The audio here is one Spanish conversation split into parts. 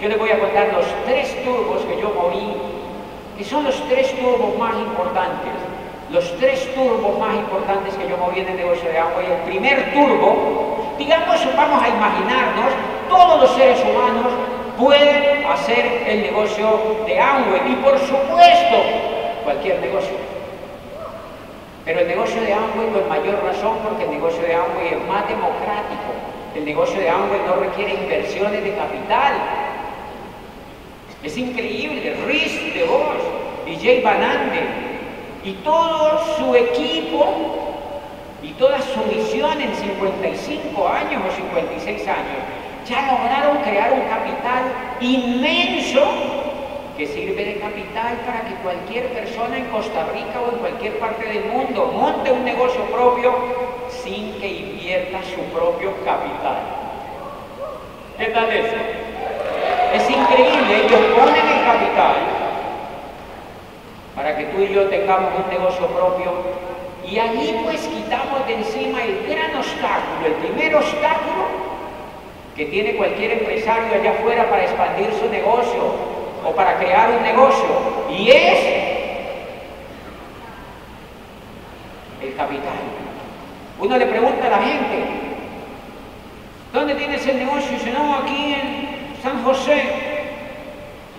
Yo les voy a contar los tres turbos que yo moví, que son los tres turbos más importantes. Los tres turbos más importantes que yo moví en el negocio de agua. Y el primer turbo, digamos, vamos a imaginarnos, todos los seres humanos pueden hacer el negocio de Amway y por supuesto cualquier negocio. Pero el negocio de Amway con mayor razón porque el negocio de Amway es más democrático. El negocio de Amway no requiere inversiones de capital. Es increíble, Riz de Vos y Jay Van Anden y todo su equipo y toda su misión en 55 años o 56 años ya lograron crear un capital inmenso que sirve de capital para que cualquier persona en Costa Rica o en cualquier parte del mundo monte un negocio propio sin que invierta su propio capital. ¿Qué tal eso? Es increíble, ellos ponen el capital para que tú y yo tengamos un negocio propio y allí pues quitamos de encima el gran obstáculo, el primer obstáculo que tiene cualquier empresario allá afuera para expandir su negocio o para crear un negocio y es el capital. Uno le pregunta a la gente, ¿dónde tienes el negocio? Y dice, no, aquí en San José.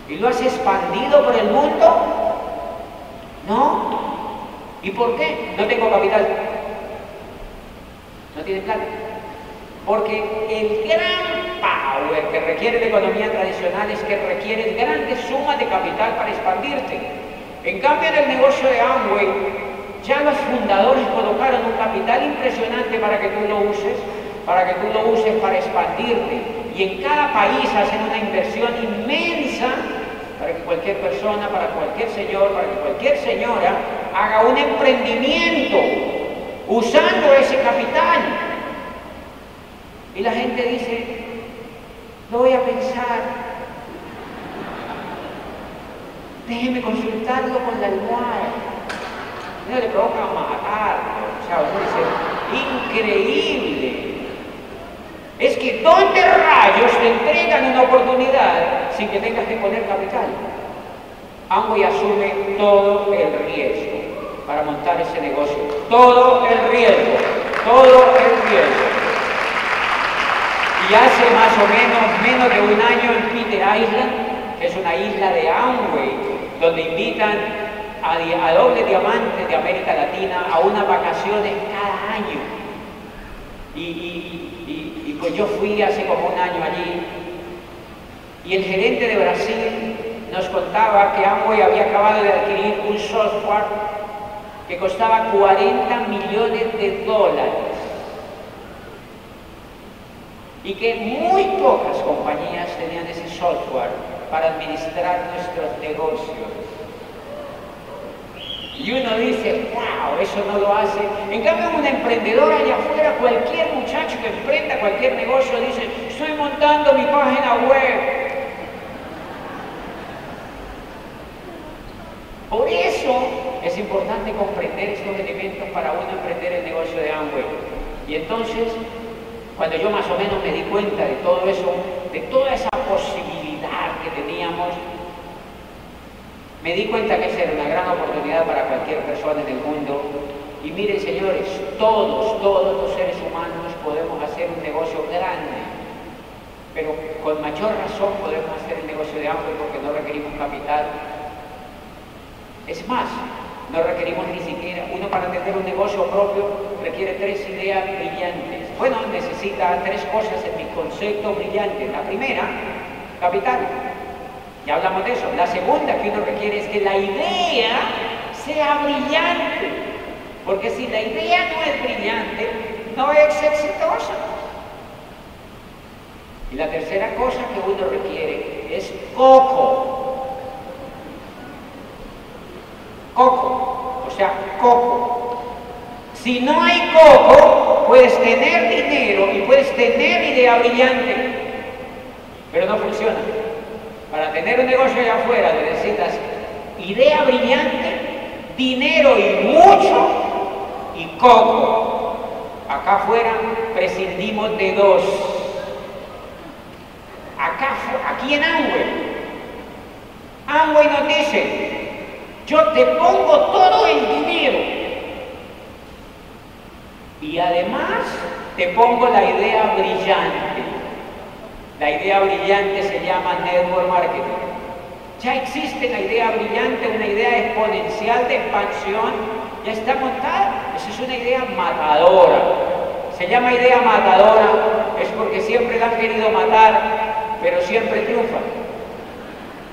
¿Y lo has expandido por el mundo? No. ¿Y por qué? No tengo capital. No tiene plata. Porque el gran power que requiere la economía tradicional es que requiere grandes sumas de capital para expandirte. En cambio, en el negocio de Amway, ya los fundadores colocaron un capital impresionante para que tú lo uses, para que tú lo uses para expandirte. Y en cada país hacen una inversión inmensa para que cualquier persona, para cualquier señor, para que cualquier señora haga un emprendimiento usando ese capital. Y la gente dice, lo voy a pensar, déjeme consultarlo con la almohada. No le provoca matarlo, o sea, uno dice, increíble. Es que ¿dónde rayos te entregan una oportunidad sin que tengas que poner capital? Amway asume todo el riesgo para montar ese negocio. Todo el riesgo, todo el riesgo. Y hace más o menos menos de un año en Peter Island, que es una isla de Amway, donde invitan a, doble diamantes de América Latina a unas vacaciones cada año. Y, pues yo fui hace como un año allí y el gerente de Brasil nos contaba que Amway había acabado de adquirir un software que costaba 40 millones de dólares y que muy pocas compañías tenían ese software para administrar nuestros negocios. Y uno dice, wow, eso no lo hace. En cambio, un emprendedor allá afuera, cualquier muchacho que emprenda cualquier negocio, dice, estoy montando mi página web. Por eso es importante comprender estos elementos para uno emprender el negocio de Amway. Y entonces, cuando yo más o menos me di cuenta de todo eso, de toda esa posibilidad que teníamos, me di cuenta que esa era una gran oportunidad para cualquier persona en el mundo. Y miren, señores, todos, todos los seres humanos podemos hacer un negocio grande, pero con mayor razón podemos hacer el negocio de Amway porque no requerimos capital. Es más, no requerimos ni siquiera, uno para tener un negocio propio requiere tres ideas brillantes. Bueno, necesita tres cosas en mi concepto brillante. La primera, capital. Ya hablamos de eso. La segunda que uno requiere es que la idea sea brillante. Porque si la idea no es brillante, no es exitosa. Y la tercera cosa que uno requiere es coco. Coco, o sea, coco. Si no hay coco, puedes tener dinero y puedes tener idea brillante, pero no funciona. Para tener un negocio allá afuera necesitas idea brillante, dinero y mucho y coco. Acá afuera prescindimos de dos. Acá, aquí en Amway, Amway nos dice, yo te pongo todo el dinero y además te pongo la idea brillante. La idea brillante se llama network marketing. Ya existe la idea brillante, una idea exponencial de expansión, ya está montada. Esa es una idea matadora. Se llama idea matadora, es porque siempre la han querido matar, pero siempre triunfa.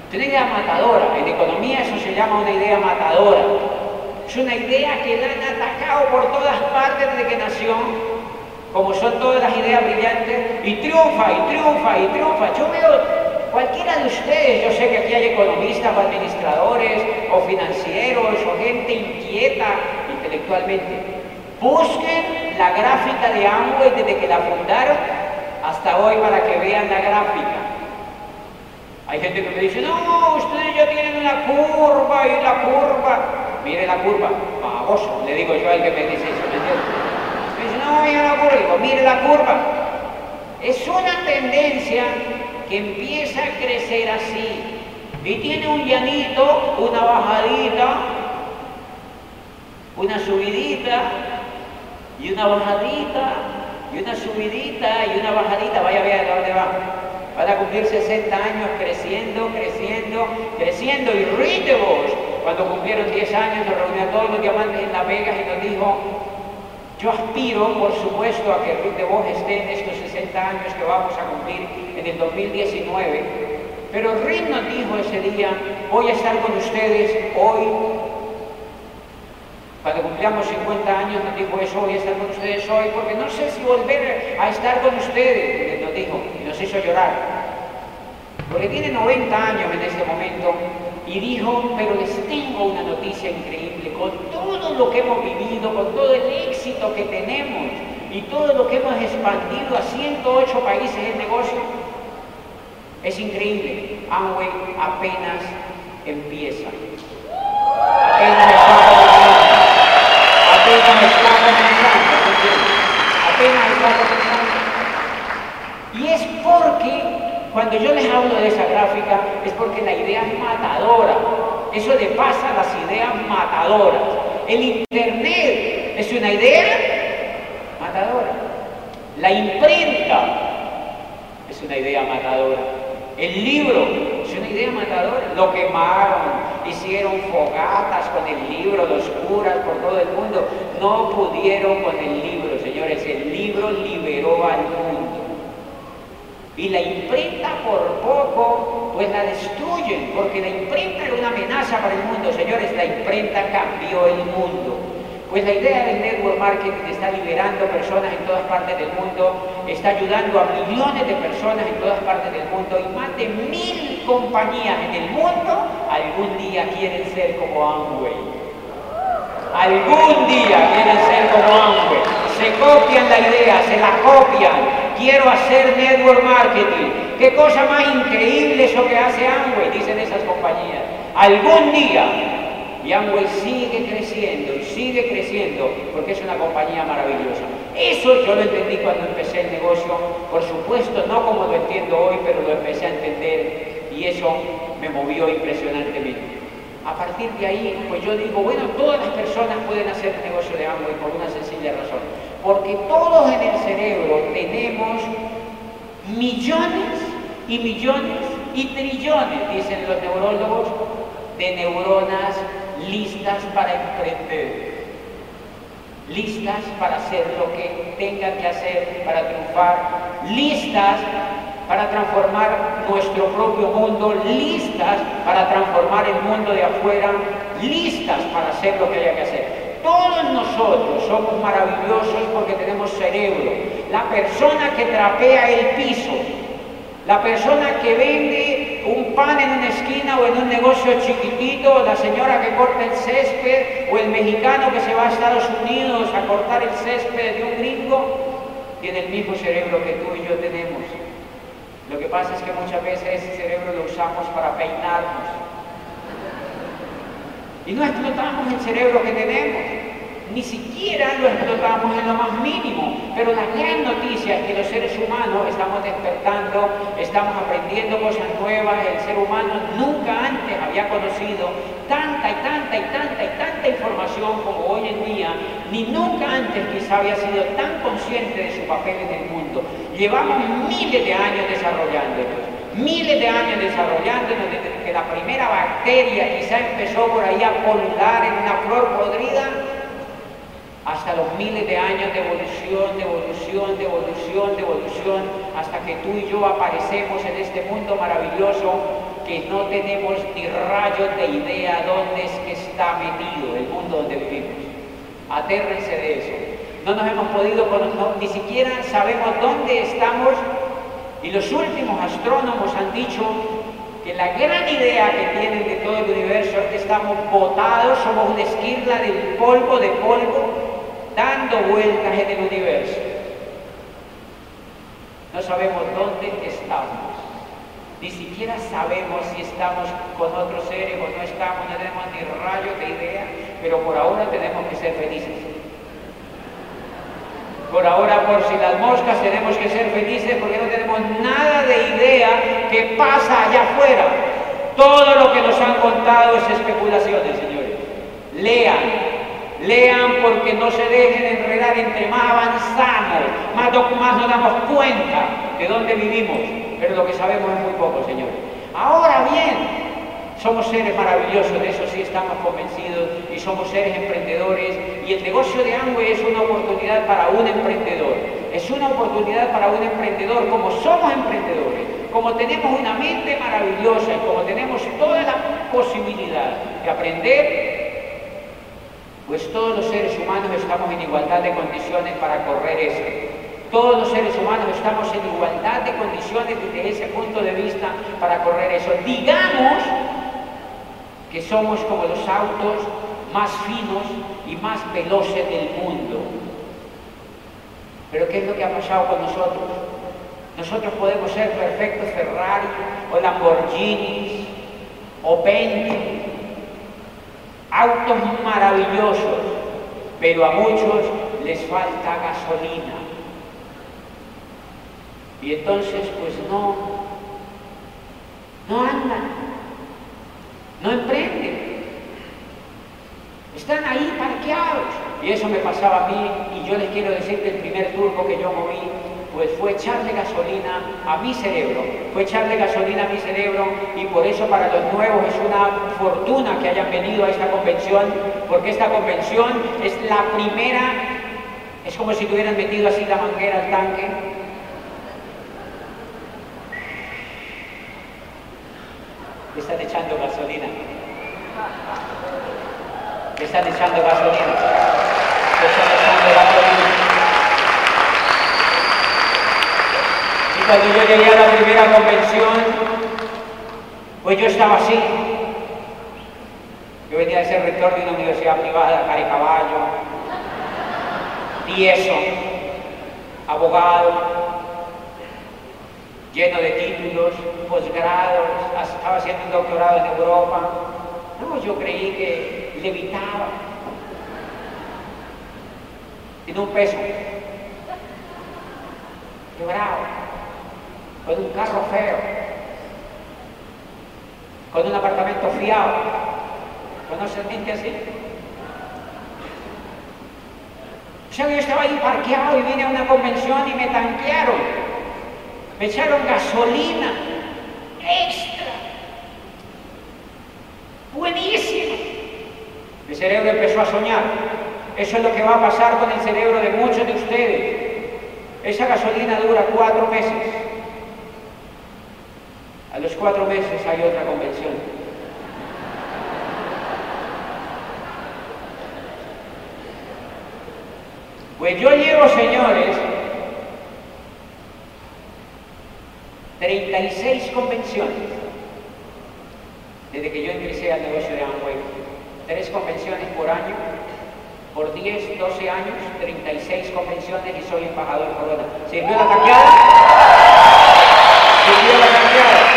Es una idea matadora. En economía eso se llama una idea matadora. Es una idea que la han atacado por todas partes desde que nació, como son todas las ideas brillantes, y triunfa, y triunfa, y triunfa. Yo veo Cualquiera de ustedes, yo sé que aquí hay economistas o administradores o financieros o gente inquieta intelectualmente, busquen la gráfica de Amway desde que la fundaron hasta hoy para que vean la gráfica. Hay gente que me dice, no, ustedes ya tienen una curva y la curva. Mire la curva, baboso, le digo yo al que me dice eso, ¿me entiendes? Me dice, mire la curva, la. Es una tendencia que empieza a crecer así y tiene un llanito, una bajadita, una subidita y una bajadita y una subidita y una bajadita, vaya a ver a dónde va. Van a cumplir 60 años creciendo, creciendo, creciendo. Y Ritevos, cuando cumplieron 10 años, nos reunió a todos los diamantes en Las Vegas y nos dijo, yo aspiro, por supuesto, a que Ruth de Vos esté en estos 60 años que vamos a cumplir en el 2019, pero Rick nos dijo ese día, voy a estar con ustedes hoy. Cuando cumplamos 50 años nos dijo eso, voy a estar con ustedes hoy, porque no sé si volver a estar con ustedes, nos dijo, y nos hizo llorar. Porque tiene 90 años en este momento y dijo, pero les tengo una noticia increíble, con todo lo que hemos vivido, con todo el éxito que tenemos y todo lo que hemos expandido a 108 países en negocio, es increíble. Amway apenas empieza. Apenas está comenzando. Apenas está comenzando. Apenas está comenzando. Y es porque cuando yo les hablo de esa gráfica es porque la idea es matadora. Eso le pasa a las ideas matadoras. El Internet es una idea matadora. La imprenta es una idea matadora. El libro es una idea matadora. Lo quemaron, hicieron fogatas con el libro, los curas por todo el mundo. No pudieron con el libro, señores. El libro liberó al mundo. Y la imprenta por poco, pues la destruyen, porque la imprenta era una amenaza para el mundo. Señores, la imprenta cambió el mundo. Pues la idea del network marketing está liberando personas en todas partes del mundo, está ayudando a millones de personas en todas partes del mundo y más de mil compañías en el mundo algún día quieren ser como Amway. Algún día quieren ser como Amway. Se copian la idea, se la copian, quiero hacer network marketing. ¿Qué cosa más increíble eso que hace Amway? Dicen esas compañías. Algún día, y Amway sigue creciendo sigue creciendo porque es una compañía maravillosa. Eso yo lo entendí cuando empecé el negocio, por supuesto, no como lo entiendo hoy, pero lo empecé a entender y eso me movió impresionantemente. A partir de ahí, pues yo digo, bueno, todas las personas pueden hacer el negocio de Amway por una sencilla razón porque todos en el cerebro tenemos millones y millones y trillones, dicen los neurólogos, de neuronas listas para emprender, listas para hacer lo que tengan que hacer para triunfar, listas para transformar nuestro propio mundo, listas para transformar el mundo de afuera, listas para hacer lo que haya que hacer. Todos nosotros somos maravillosos porque tenemos cerebro. La persona que trapea el piso, la persona que vende un pan en una esquina o en un negocio chiquitito, la señora que corta el césped, o el mexicano que se va a Estados Unidos a cortar el césped de un gringo, tiene el mismo cerebro que tú y yo tenemos. Lo que pasa es que muchas veces ese cerebro lo usamos para peinarnos. Y no explotamos el cerebro que tenemos ni siquiera lo explotamos en lo más mínimo. Pero la gran noticia es que los seres humanos estamos despertando, estamos aprendiendo cosas nuevas, el ser humano nunca antes había conocido tanta y tanta y tanta y tanta información como hoy en día, ni nunca antes quizá había sido tan consciente de su papel en el mundo. Llevamos miles de años desarrollándonos miles de años desarrollándonos desde que la primera bacteria quizá empezó por ahí a polular en una flor podrida hasta los miles de años de evolución, de evolución, de evolución, de evolución, hasta que tú y yo aparecemos en este mundo maravilloso que no tenemos ni rayos de idea dónde es que está metido el mundo donde vivimos. Atérrense de eso. No nos hemos podido, ni siquiera sabemos dónde estamos y los últimos astrónomos han dicho que la gran idea que tienen de todo el universo es que estamos botados, somos una esquirla del polvo, de polvo, dando vueltas en el universo. No sabemos dónde estamos. Ni siquiera sabemos si estamos con otros seres o no estamos, no tenemos ni rayo de idea, pero por ahora tenemos que ser felices. Por ahora, por si las moscas, tenemos que ser felices porque no tenemos nada de idea que pasa allá afuera. Todo lo que nos han contado es especulaciones, señores. Lean, Lean porque no se dejen enredar entre más avanzamos, más, más nos damos cuenta de dónde vivimos, pero lo que sabemos es muy poco, señores. Ahora bien, somos seres maravillosos, de eso sí estamos convencidos, y somos seres emprendedores, y el negocio de Amway es una oportunidad para un emprendedor. Es una oportunidad para un emprendedor, como somos emprendedores, como tenemos una mente maravillosa y como tenemos toda la posibilidad de aprender pues todos los seres humanos estamos en igualdad de condiciones para correr eso. Todos los seres humanos estamos en igualdad de condiciones desde ese punto de vista para correr eso. Digamos que somos como los autos más finos y más veloces del mundo. Pero ¿qué es lo que ha pasado con nosotros? Nosotros podemos ser perfectos Ferrari o Lamborghinis o Bentley autos maravillosos, pero a muchos les falta gasolina. Y entonces pues no, no andan, no emprenden. Están ahí parqueados. Y eso me pasaba a mí y yo les quiero decir que el primer turbo que yo moví pues fue echarle gasolina a mi cerebro, fue echarle gasolina a mi cerebro y por eso para los nuevos es una fortuna que hayan venido a esta convención, porque esta convención es la primera, es como si tuvieran metido así la manguera al tanque. están echando gasolina. están echando gasolina. están echando gasolina. Cuando yo llegué a la primera convención, pues yo estaba así. Yo venía de ser rector de una universidad privada, Caballo, eso, abogado, lleno de títulos, posgrados, estaba haciendo un doctorado en Europa. No, yo creí que levitaba. En un peso. Quebrado con un carro feo, con un apartamento fiado. ¿Conoces gente así? O sea, yo estaba ahí parqueado y vine a una convención y me tanquearon. Me echaron gasolina extra. Buenísimo. Mi cerebro empezó a soñar. Eso es lo que va a pasar con el cerebro de muchos de ustedes. Esa gasolina dura cuatro meses. A los cuatro meses hay otra convención. Pues yo llevo, señores, 36 convenciones. desde que yo ingresé al negocio de Amway. Tres convenciones por año, por 10, 12 años, 36 convenciones y soy embajador Corona. ¿Sirvió la cambiada? ¿Sirvió la cambiada?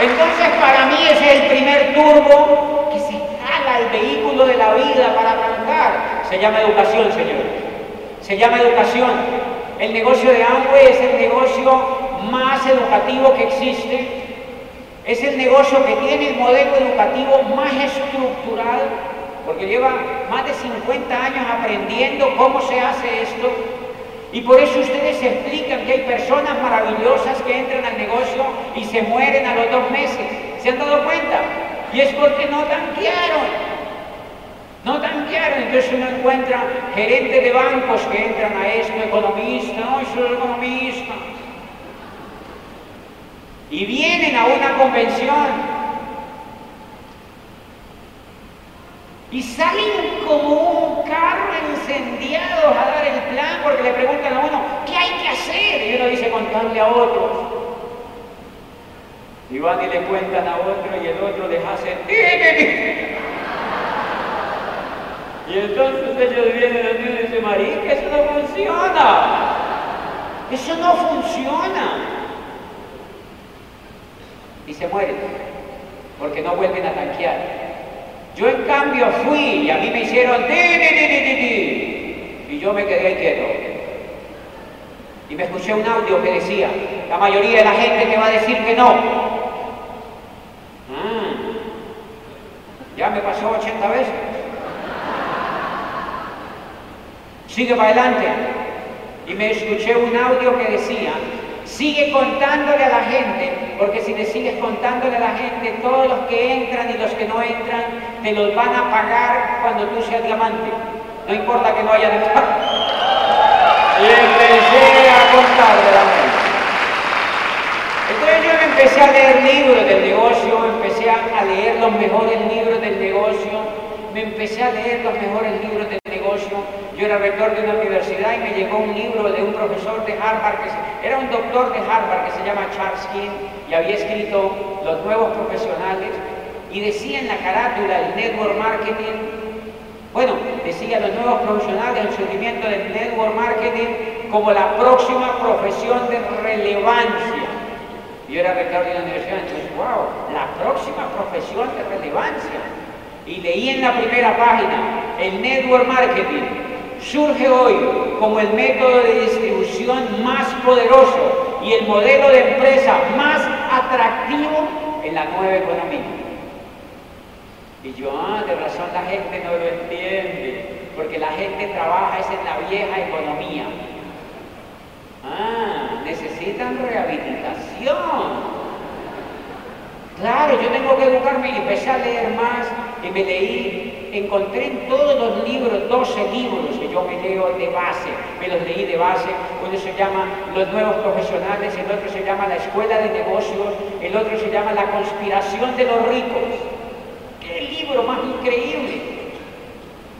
Entonces para mí ese es el primer turbo que se jala el vehículo de la vida para arrancar. Se llama educación, señores. Se llama educación. El negocio de Amway es el negocio más educativo que existe. Es el negocio que tiene el modelo educativo más estructural, porque lleva más de 50 años aprendiendo cómo se hace esto. Y por eso ustedes explican que hay personas maravillosas que entran al negocio y se mueren a los dos meses. ¿Se han dado cuenta? Y es porque no tanquearon. No tanquearon. Entonces uno encuentra gerentes de bancos que entran a esto, economistas, no, soy economista y vienen a una convención y salen como un carro incendiado a dar el plan porque le preguntan a uno, ¿qué hay que hacer? Y uno dice, contarle a otros. Y van y le cuentan a otro y el otro les hace... Y entonces ellos vienen a mí y dicen, marica, eso no funciona. Eso no funciona y se mueren porque no vuelven a tanquear. Yo en cambio fui y a mí me hicieron y yo me quedé quieto. Y me escuché un audio que decía, la mayoría de la gente te va a decir que no. Ah, ya me pasó 80 veces. Sigue para adelante. Y me escuché un audio que decía, Sigue contándole a la gente, porque si le sigues contándole a la gente, todos los que entran y los que no entran, te los van a pagar cuando tú seas diamante. No importa que no hayan entrado. Y empecé a contarle a la gente. Entonces yo me empecé a leer libros del negocio, empecé a leer los mejores libros del negocio, me empecé a leer los mejores libros del Yo era rector de una universidad y me llegó un libro de un profesor de Harvard, que era un doctor de Harvard que se llama Charles King y había escrito Los nuevos profesionales y decía en la carátula el network marketing, bueno, decía los nuevos profesionales, el surgimiento del network marketing como la próxima profesión de relevancia. Yo era rector de una universidad, entonces, wow, la próxima profesión de relevancia y leí en la primera página, el network marketing surge hoy como el método de distribución más poderoso y el modelo de empresa más atractivo en la nueva economía. Y yo, ah, de razón la gente no lo entiende, porque la gente trabaja es en la vieja economía. Ah, necesitan rehabilitación. Claro, yo tengo que educarme y empecé a leer más y me leí, encontré en todos los libros, 12 libros que yo me leo de base, me los leí de base, uno se llama Los Nuevos Profesionales, el otro se llama La Escuela de Negocios, el otro se llama La Conspiración de los Ricos. ¡Qué libro más increíble!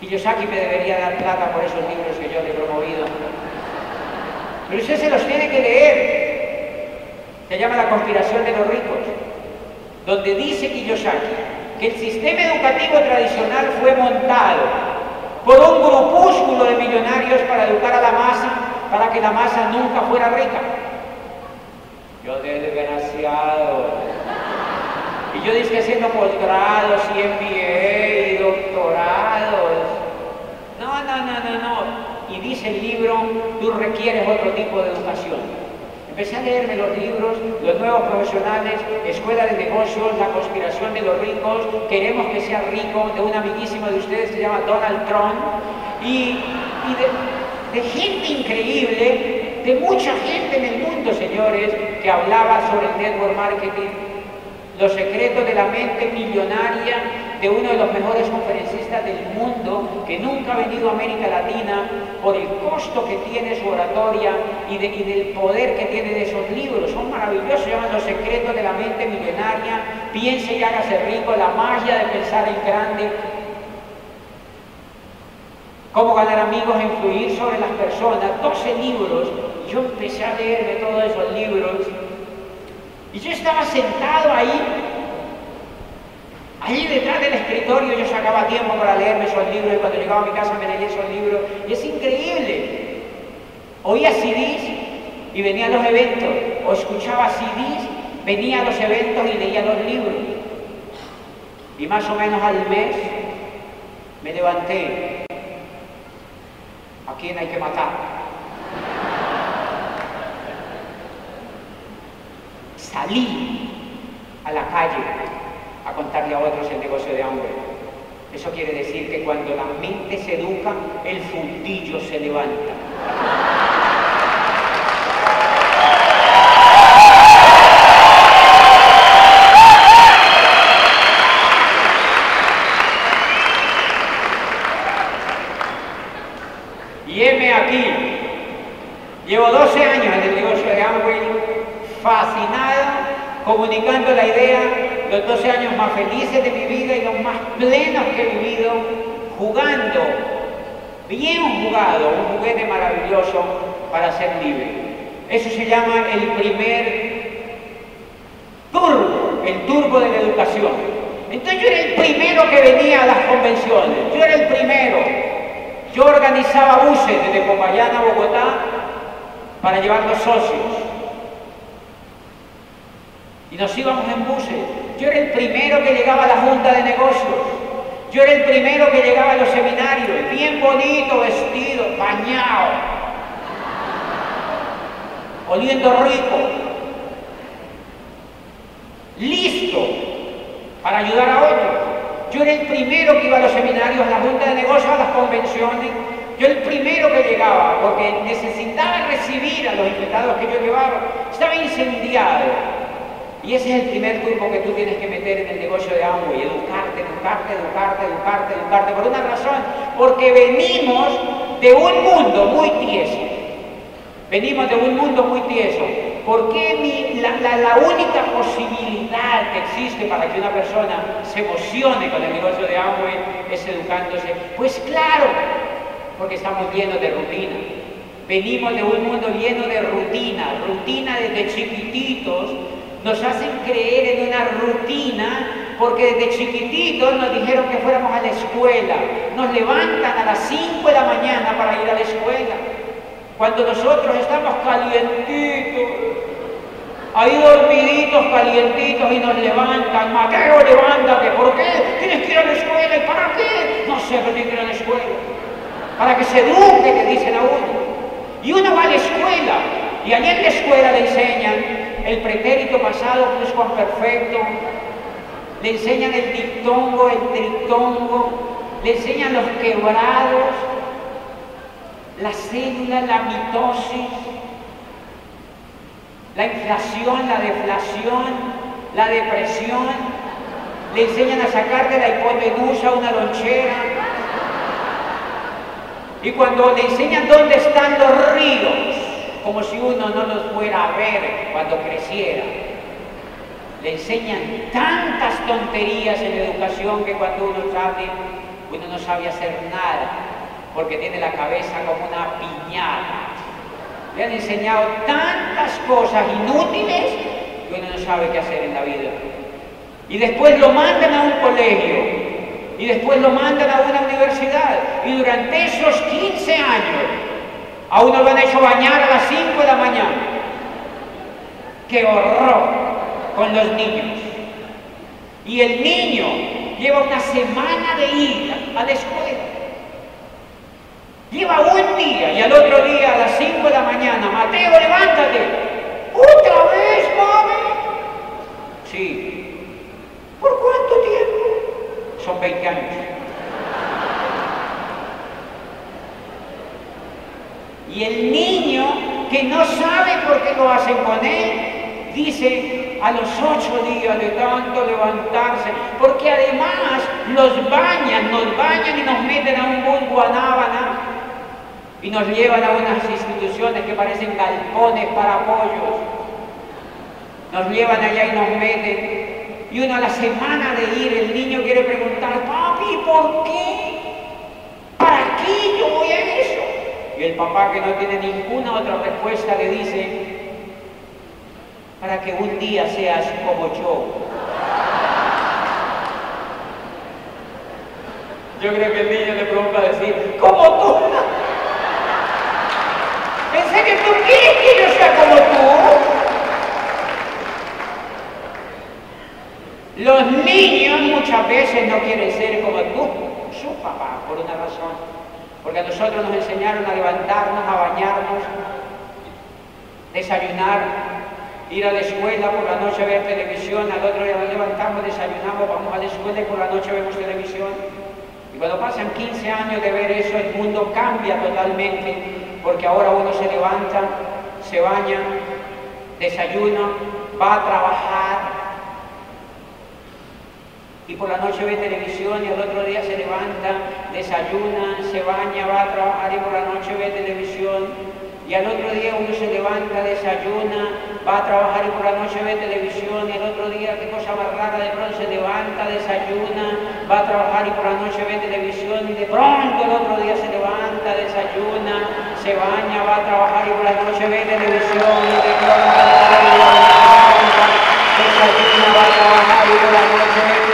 Y Yosaki me debería dar plata por esos libros que yo le he promovido. Pero usted se los tiene que leer. Se llama La Conspiración de los Ricos donde dice Kiyosaki que el sistema educativo tradicional fue montado por un grupúsculo de millonarios para educar a la masa, para que la masa nunca fuera rica. Yo desgraciado. Y yo dije haciendo posgrados y MBA y doctorados. No, no, no, no, no. Y dice el libro, tú requieres otro tipo de educación. Empecé a leerme los libros, los nuevos profesionales, Escuela de Negocios, La conspiración de los ricos, Queremos que sea rico, de un amiguísimo de ustedes se llama Donald Trump, y, de, de gente increíble, de mucha gente en el mundo, señores, que hablaba sobre el network marketing, los secretos de la mente millonaria de uno de los mejores conferencistas del mundo que nunca ha venido a América Latina por el costo que tiene su oratoria y, del poder que tiene de esos libros. Son maravillosos, se llaman Los secretos de la mente millonaria, piense y hágase rico, la magia de pensar en grande, cómo ganar amigos e influir sobre las personas, 12 libros. Yo empecé a leerme todos esos libros Y yo estaba sentado ahí, ahí detrás del escritorio, yo sacaba tiempo para leerme esos libros y cuando llegaba a mi casa me leía esos libros. Y es increíble. Oía CDs y venía a los eventos, o escuchaba CDs, venía a los eventos y leía los libros. Y más o menos al mes me levanté. ¿A quién hay que matar? Salí a la calle a contarle a otros el negocio de hambre. Eso quiere decir que cuando la mente se educa, el fundillo se levanta. Y heme aquí. Llevo 12 años en el negocio de Amway, fascinado, comunicando la idea, los 12 años más felices de mi vida y los más plenos que he vivido, jugando, bien jugado, un juguete maravilloso para ser libre. Eso se llama el primer turbo, el turbo de la educación. Entonces yo era el primero que venía a las convenciones, yo era el primero. Yo organizaba buses desde Popayán a Bogotá para llevar los socios. Y nos íbamos en buses. Yo era el primero que llegaba a la junta de negocios. Yo era el primero que llegaba a los seminarios, bien bonito, vestido, bañado, oliendo rico, listo para ayudar a otros. Yo era el primero que iba a los seminarios, a la junta de negocios, a las convenciones. Yo el primero que llegaba, porque necesitaba recibir a los invitados que yo llevaba. Estaba incendiado. Y ese es el primer grupo que tú tienes que meter en el negocio de Amway, educarte, educarte, educarte, educarte, educarte. Por una razón, porque venimos de un mundo muy tieso. Venimos de un mundo muy tieso. ¿Por qué la, la, única posibilidad que existe para que una persona se emocione con el negocio de Amway es educándose? Pues claro, porque estamos llenos de rutina. Venimos de un mundo lleno de rutina, rutina desde chiquititos, nos hacen creer en una rutina porque desde chiquititos nos dijeron que fuéramos a la escuela, nos levantan a las 5 de la mañana para ir a la escuela. Cuando nosotros estamos calientitos, ahí dormiditos, calientitos y nos levantan, Mateo, levántate, ¿por qué? Tienes que ir a la escuela, ¿y para qué? No sé, pero tienes que a la escuela. Para que se eduque, le dicen a uno. Y uno va a la escuela, y allí en la escuela le enseñan el pretérito pasado, perfecto, le enseñan el dictongo, el tritongo, le enseñan los quebrados, la célula, la mitosis, la inflación, la deflación, la depresión, le enseñan a sacar de la hipotenusa una lonchera. Y cuando le enseñan dónde están los ríos, como si uno no los fuera a ver cuando creciera, le enseñan tantas tonterías en educación que cuando uno sabe, uno no sabe hacer nada porque tiene la cabeza como una piñata. Le han enseñado tantas cosas inútiles que uno no sabe qué hacer en la vida. Y después lo mandan a un colegio, y después lo mandan a una universidad, y durante esos 15 años a uno lo han hecho bañar a las 5 de la mañana. ¡Qué horror con los niños! Y el niño lleva una semana de ida a la escuela. Lleva un día y al otro día a las 5 de la mañana, Mateo, levántate. ¿Otra vez, mami? Sí. ¿Por cuánto tiempo? Son 20 años. Y el niño que no sabe por qué lo hacen con él, dice a los ocho días de tanto levantarse, porque además los bañan, nos bañan y nos meten a un bus guanábana y nos llevan a unas instituciones que parecen galpones para pollos. Nos llevan allá y nos meten. Y uno a la semana de ir, el niño quiere preguntar, papi, ¿por qué? ¿Para qué yo voy a eso? Y el papá que no tiene ninguna otra respuesta le dice, para que un día seas como yo. Yo creo que el niño le provoca decir, como tú. Pensé que tú quieres que yo sea como tú. Los niños muchas veces no quieren ser como tú, su papá, por una razón. Porque a nosotros nos enseñaron a levantarnos, a bañarnos, desayunar, ir a la escuela, por la noche ver televisión, al otro día levantamos, desayunamos, vamos a la escuela y por la noche vemos televisión. Y cuando pasan 15 años de ver eso, el mundo cambia totalmente, porque ahora uno se levanta, se baña, desayuna, va a trabajar, y por la noche ve televisión y al otro día se levanta, desayuna, se baña, va a trabajar y por la noche ve televisión. Y al otro día uno se levanta, desayuna, va a trabajar y por la noche ve televisión. Y al otro día, qué cosa más rara, de pronto se levanta, desayuna, va a trabajar y por la noche ve televisión. Y de pronto el otro día se levanta, desayuna, se baña, va a trabajar y por la noche ve televisión. Y de pronto desayuna, va a trabajar y por la noche ve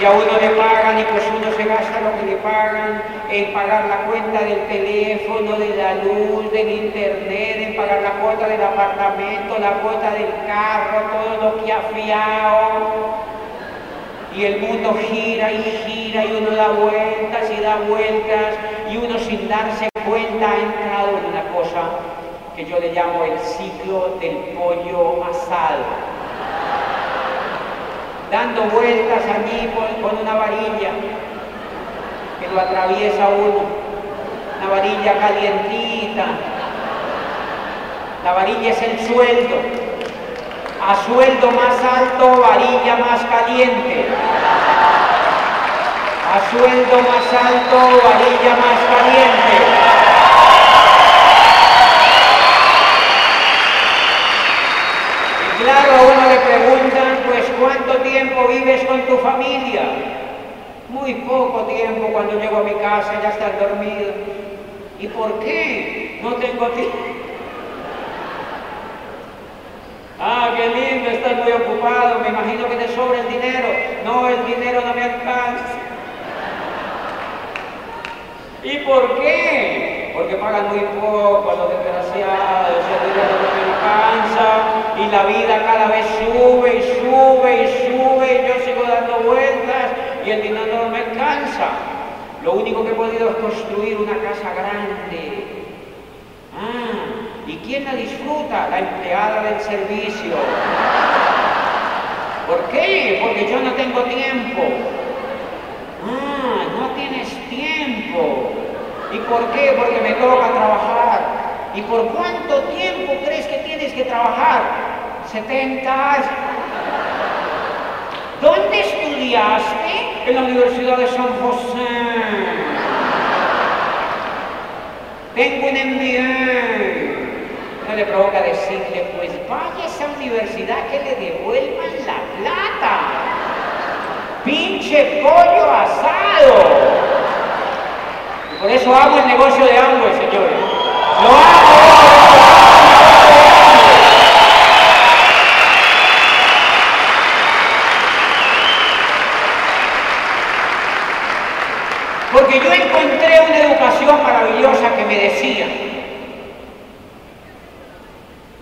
y a uno le pagan y pues uno se gasta lo que le pagan en pagar la cuenta del teléfono, de la luz, del internet, en pagar la cuota del apartamento, la cuota del carro, todo lo que ha fiado. Y el mundo gira y gira y uno da vueltas y da vueltas y uno sin darse cuenta ha entrado en una cosa que yo le llamo el ciclo del pollo asado dando vueltas allí con, una varilla que lo atraviesa uno, una varilla calientita. La varilla es el sueldo. A sueldo más alto, varilla más caliente. A sueldo más alto, varilla más caliente. Y claro, a uno le preguntan, pues, ¿cuánto tiempo vives con tu familia? Muy poco tiempo cuando llego a mi casa ya están dormidos. ¿Y por qué? No tengo tiempo. Ah, qué lindo, estás muy ocupado, me imagino que te sobra el dinero. No, el dinero no me alcanza. ¿Y por qué? Porque pagan muy poco a los desgraciados, el dinero no me alcanza y la vida cada vez sube y sube y sube y yo sigo dando vueltas y el dinero no me alcanza. Lo único que he podido es construir una casa grande. Ah, ¿y quién la disfruta? La empleada del servicio. ¿Por qué? Porque yo no tengo tiempo. Ah, no tienes tiempo. ¿Y por qué? Porque me toca trabajar. ¿Y por cuánto tiempo crees que tienes que trabajar? 70 años. ¿Dónde estudiaste? En la Universidad de San José. Tengo un MBA. No le provoca decirle, pues vaya a esa universidad que le devuelvan la plata. Pinche pollo asado. Y por eso amo el negocio de Amway, señores. Lo amo. Porque yo encontré una educación maravillosa que me decía,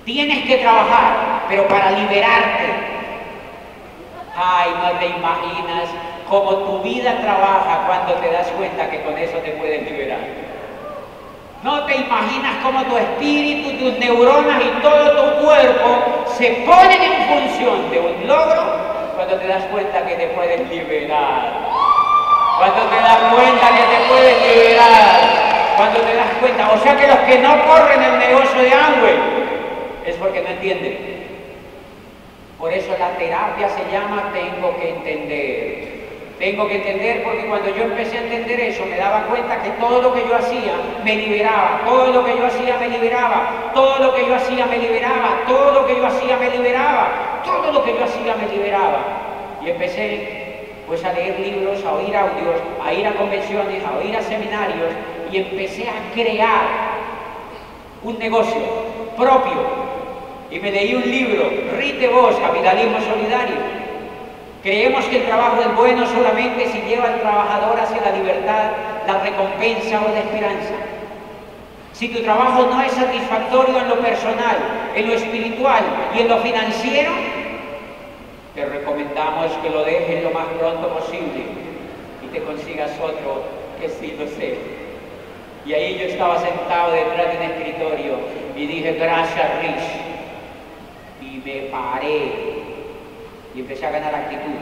tienes que trabajar, pero para liberarte. Ay, no te imaginas cómo tu vida trabaja cuando te das cuenta que con eso te puedes liberar. No te imaginas cómo tu espíritu, tus neuronas y todo tu cuerpo se ponen en función de un logro cuando te das cuenta que te puedes liberar. Cuando te das cuenta que te puedes liberar. Cuando te das cuenta. O sea que los que no corren el negocio de Amway es porque no entienden. Por eso la terapia se llama tengo que entender. Tengo que entender porque cuando yo empecé a entender eso me daba cuenta que todo lo que yo hacía me liberaba, todo lo que yo hacía me liberaba, todo lo que yo hacía me liberaba, todo lo que yo hacía me liberaba, todo lo que yo hacía me liberaba. Y empecé pues a leer libros, a oír audios, a ir a convenciones, a oír a seminarios y empecé a crear un negocio propio y me leí un libro, Rite Vos, Capitalismo Solidario. Creemos que el trabajo es bueno solamente si lleva al trabajador hacia la libertad, la recompensa o la esperanza. Si tu trabajo no es satisfactorio en lo personal, en lo espiritual y en lo financiero, te recomendamos que lo dejes lo más pronto posible y te consigas otro que sí lo sé. Y ahí yo estaba sentado detrás de un escritorio y dije, gracias Rich. Y me paré y empecé a ganar actitud.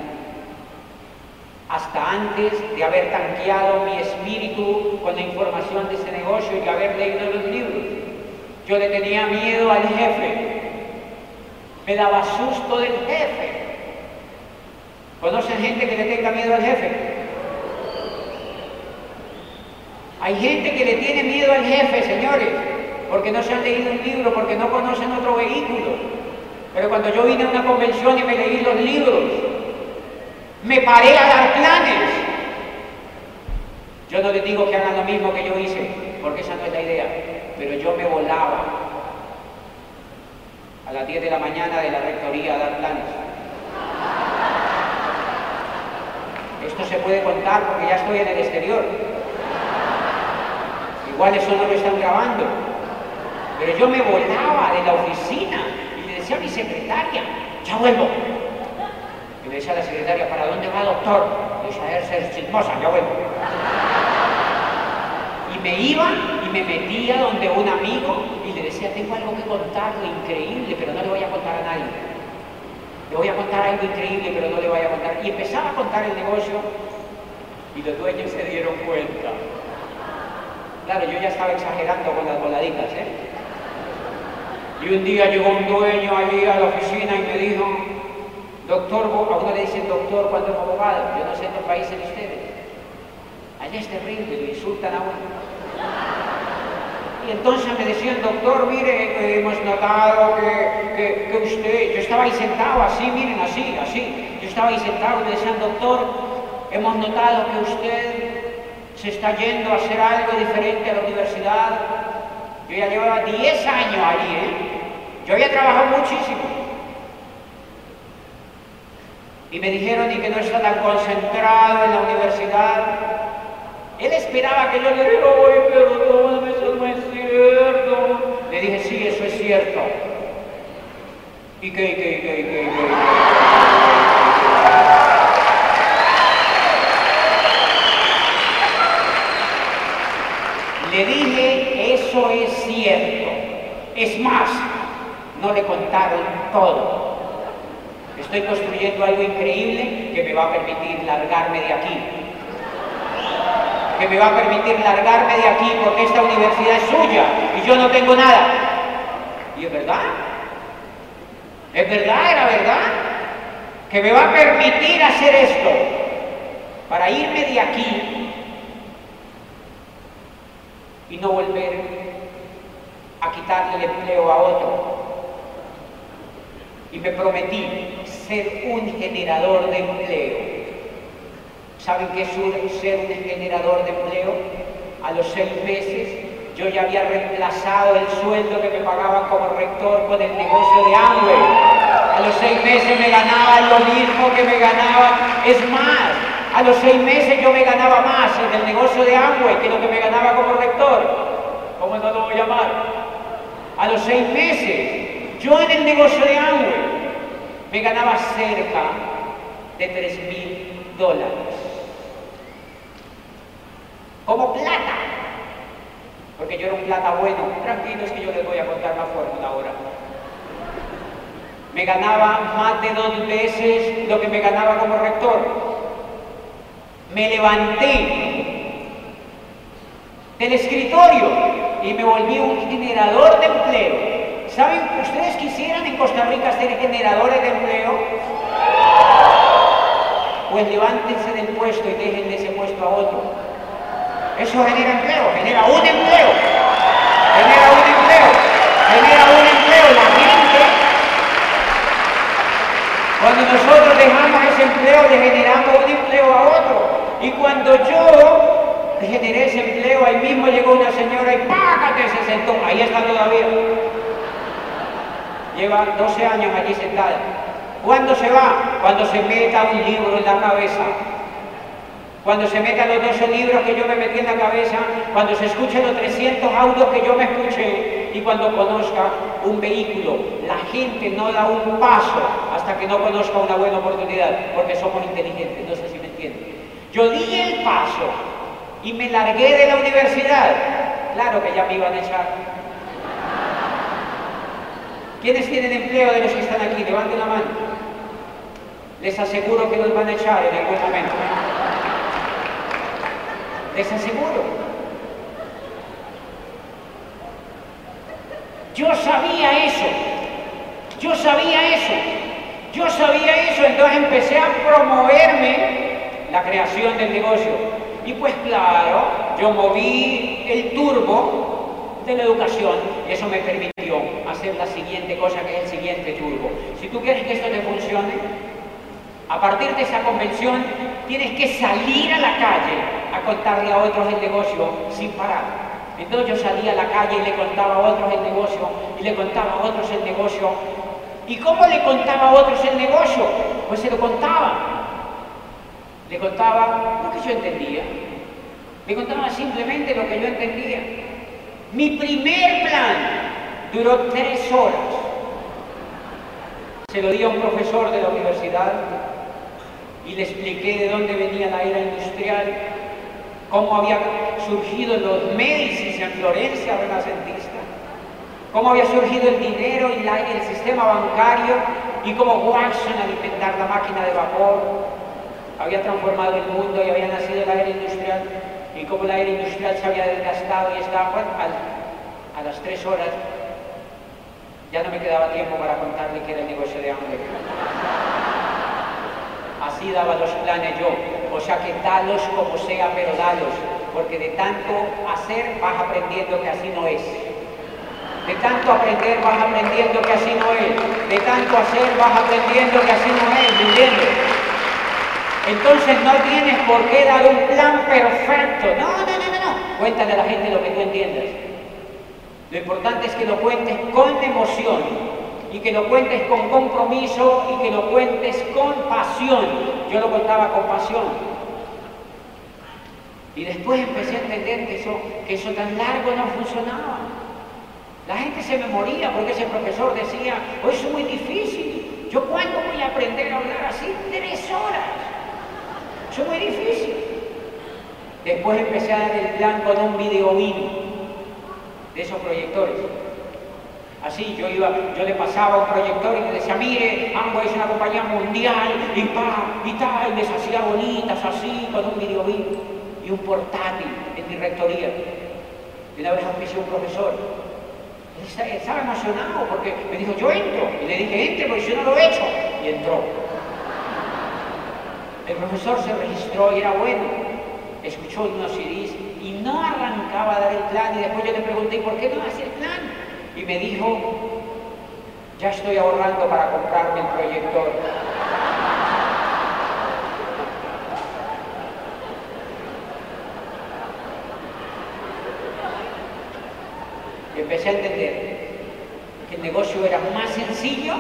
Hasta antes de haber tanqueado mi espíritu con la información de ese negocio y haber leído los libros. Yo le tenía miedo al jefe. Me daba susto del jefe. ¿Conocen gente que le tenga miedo al jefe? Hay gente que le tiene miedo al jefe, señores, porque no se han leído un libro, porque no conocen otro vehículo. Pero cuando yo vine a una convención y me leí los libros, me paré a dar planes. Yo no les digo que hagan lo mismo que yo hice, porque esa no es la idea, pero yo me volaba a las 10 de la mañana de la rectoría a dar planes. Esto se puede contar porque ya estoy en el exterior. Igual eso no lo están grabando. Pero yo me volaba de la oficina y decía a mi secretaria, ya vuelvo. Y le decía a la secretaria, ¿para dónde va, doctor? Le decía, a ser chismosa, ya vuelvo. Y me iba y me metía donde un amigo y le decía, tengo algo que contarle increíble, pero no le voy a contar a nadie. Le voy a contar algo increíble, pero no le voy a contar. Y empezaba a contar el negocio y los dueños se dieron cuenta. Claro, yo ya estaba exagerando con las voladitas, ¿eh? Y un día llegó un dueño allí a la oficina y me dijo, doctor, a uno le dicen doctor cuando es abogado, yo no sé en qué país son ustedes. Allá es terrible, lo insultan a uno. Y entonces me decían, doctor, mire, hemos notado que, que, usted, yo estaba ahí sentado así, miren, así, así, yo estaba ahí sentado y me decían, doctor, hemos notado que usted se está yendo a hacer algo diferente a la universidad. Yo ya llevaba 10 años allí, ¿eh? Yo había trabajado muchísimo. Y me dijeron y que no está tan concentrado en la universidad. Él esperaba que yo le dijera, oye, perdóname, eso no es cierto. Le dije, sí, eso es cierto. ¿Y qué, qué, qué, qué, qué? Le dije, eso es cierto. Es más, no le contaron todo. Estoy construyendo algo increíble que me va a permitir largarme de aquí. Que me va a permitir largarme de aquí porque esta universidad es suya y yo no tengo nada. ¿Y es verdad? ¿Es verdad? ¿Era verdad? Que me va a permitir hacer esto para irme de aquí y no volver a quitarle el empleo a otro. Y me prometí ser un generador de empleo. ¿Saben qué es ser un generador de empleo? A los seis meses yo ya había reemplazado el sueldo que me pagaban como rector con el negocio de Amway. A los seis meses me ganaba lo mismo que me ganaba. Es más, a los seis meses yo me ganaba más en el negocio de Amway que lo que me ganaba como rector. ¿Cómo no lo voy a llamar? A los seis meses, yo en el negocio de Amway me ganaba cerca de tres mil dólares. Como plata. Porque yo era un plata bueno. Tranquilos que yo les voy a contar la fórmula ahora. Me ganaba más de dos veces lo que me ganaba como rector me levanté del escritorio y me volví un generador de empleo. ¿Saben? ¿Ustedes quisieran en Costa Rica ser generadores de empleo? Pues levántense del puesto y dejen de ese puesto a otro. Eso genera empleo, genera un empleo. Genera un empleo. Genera un empleo. La gente, cuando nosotros dejamos ese empleo, le generamos un empleo a otro. Y cuando yo generé ese empleo, ahí mismo llegó una señora y ¡págate! se sentó. Ahí está todavía. Lleva 12 años allí sentada. ¿Cuándo se va? Cuando se meta un libro en la cabeza. Cuando se metan los 12 libros que yo me metí en la cabeza, cuando se escuchen los 300 audios que yo me escuché y cuando conozca un vehículo. La gente no da un paso hasta que no conozca una buena oportunidad, porque somos inteligentes, no sé si me entienden. Yo di el paso y me largué de la universidad. Claro que ya me iban a echar. ¿Quiénes tienen empleo de los que están aquí? Levanten la mano. Les aseguro que los van a echar en algún momento. Les aseguro. Yo sabía eso. Yo sabía eso. Yo sabía eso. Entonces empecé a promoverme la creación del negocio. Y pues claro, yo moví el turbo de la educación y eso me permitió hacer la siguiente cosa que es el siguiente turbo. Si tú quieres que esto te funcione, a partir de esa convención tienes que salir a la calle a contarle a otros el negocio sin parar. Entonces yo salía a la calle y le contaba a otros el negocio y le contaba a otros el negocio. ¿Y cómo le contaba a otros el negocio? Pues se lo contaba. Le contaba lo que yo entendía. Le contaba simplemente lo que yo entendía. Mi primer plan duró tres horas. Se lo di a un profesor de la universidad y le expliqué de dónde venía la era industrial, cómo había surgido los Médicis en Florencia renacentista, cómo había surgido el dinero y el sistema bancario y cómo Watson al inventar la máquina de vapor había transformado el mundo y había nacido la era industrial y cómo la era industrial se había desgastado y estaba a, a las tres horas ya no me quedaba tiempo para contarle que era el negocio de hambre. Así daba los planes yo, o sea que dalos como sea, pero dalos, porque de tanto hacer vas aprendiendo que así no es. De tanto aprender vas aprendiendo que así no es. De tanto hacer vas aprendiendo que así no es, ¿me entiendes? Entonces no tienes por qué dar un plan perfecto. No, no, no, no, no. Cuéntale a la gente lo que tú entiendas. Lo importante es que lo cuentes con emoción y que lo cuentes con compromiso y que lo cuentes con pasión. Yo lo contaba con pasión. Y después empecé a entender que eso, que eso tan largo no funcionaba. La gente se me moría porque ese profesor decía, eso es muy difícil. ¿Yo cuándo voy a aprender a hablar así? Tres horas. Eso es muy difícil. Después empecé a dar el plan con un video de esos proyectores. Así, yo iba, yo le pasaba un proyector y le decía, mire, Ambo es una compañía mundial, y pa, y tal, y les hacía bonitas así, con un video y un portátil en mi rectoría. Y una vez me un profesor, estaba emocionado porque me dijo, yo entro. Y le dije, entre porque yo no lo he hecho. Y entró. El profesor se registró y era bueno. Escuchó unos CDs no arrancaba a dar el plan. Y después yo le pregunté, ¿por qué no hace el plan? Y me dijo, ya estoy ahorrando para comprarme el proyector. Y empecé a entender que el negocio era más sencillo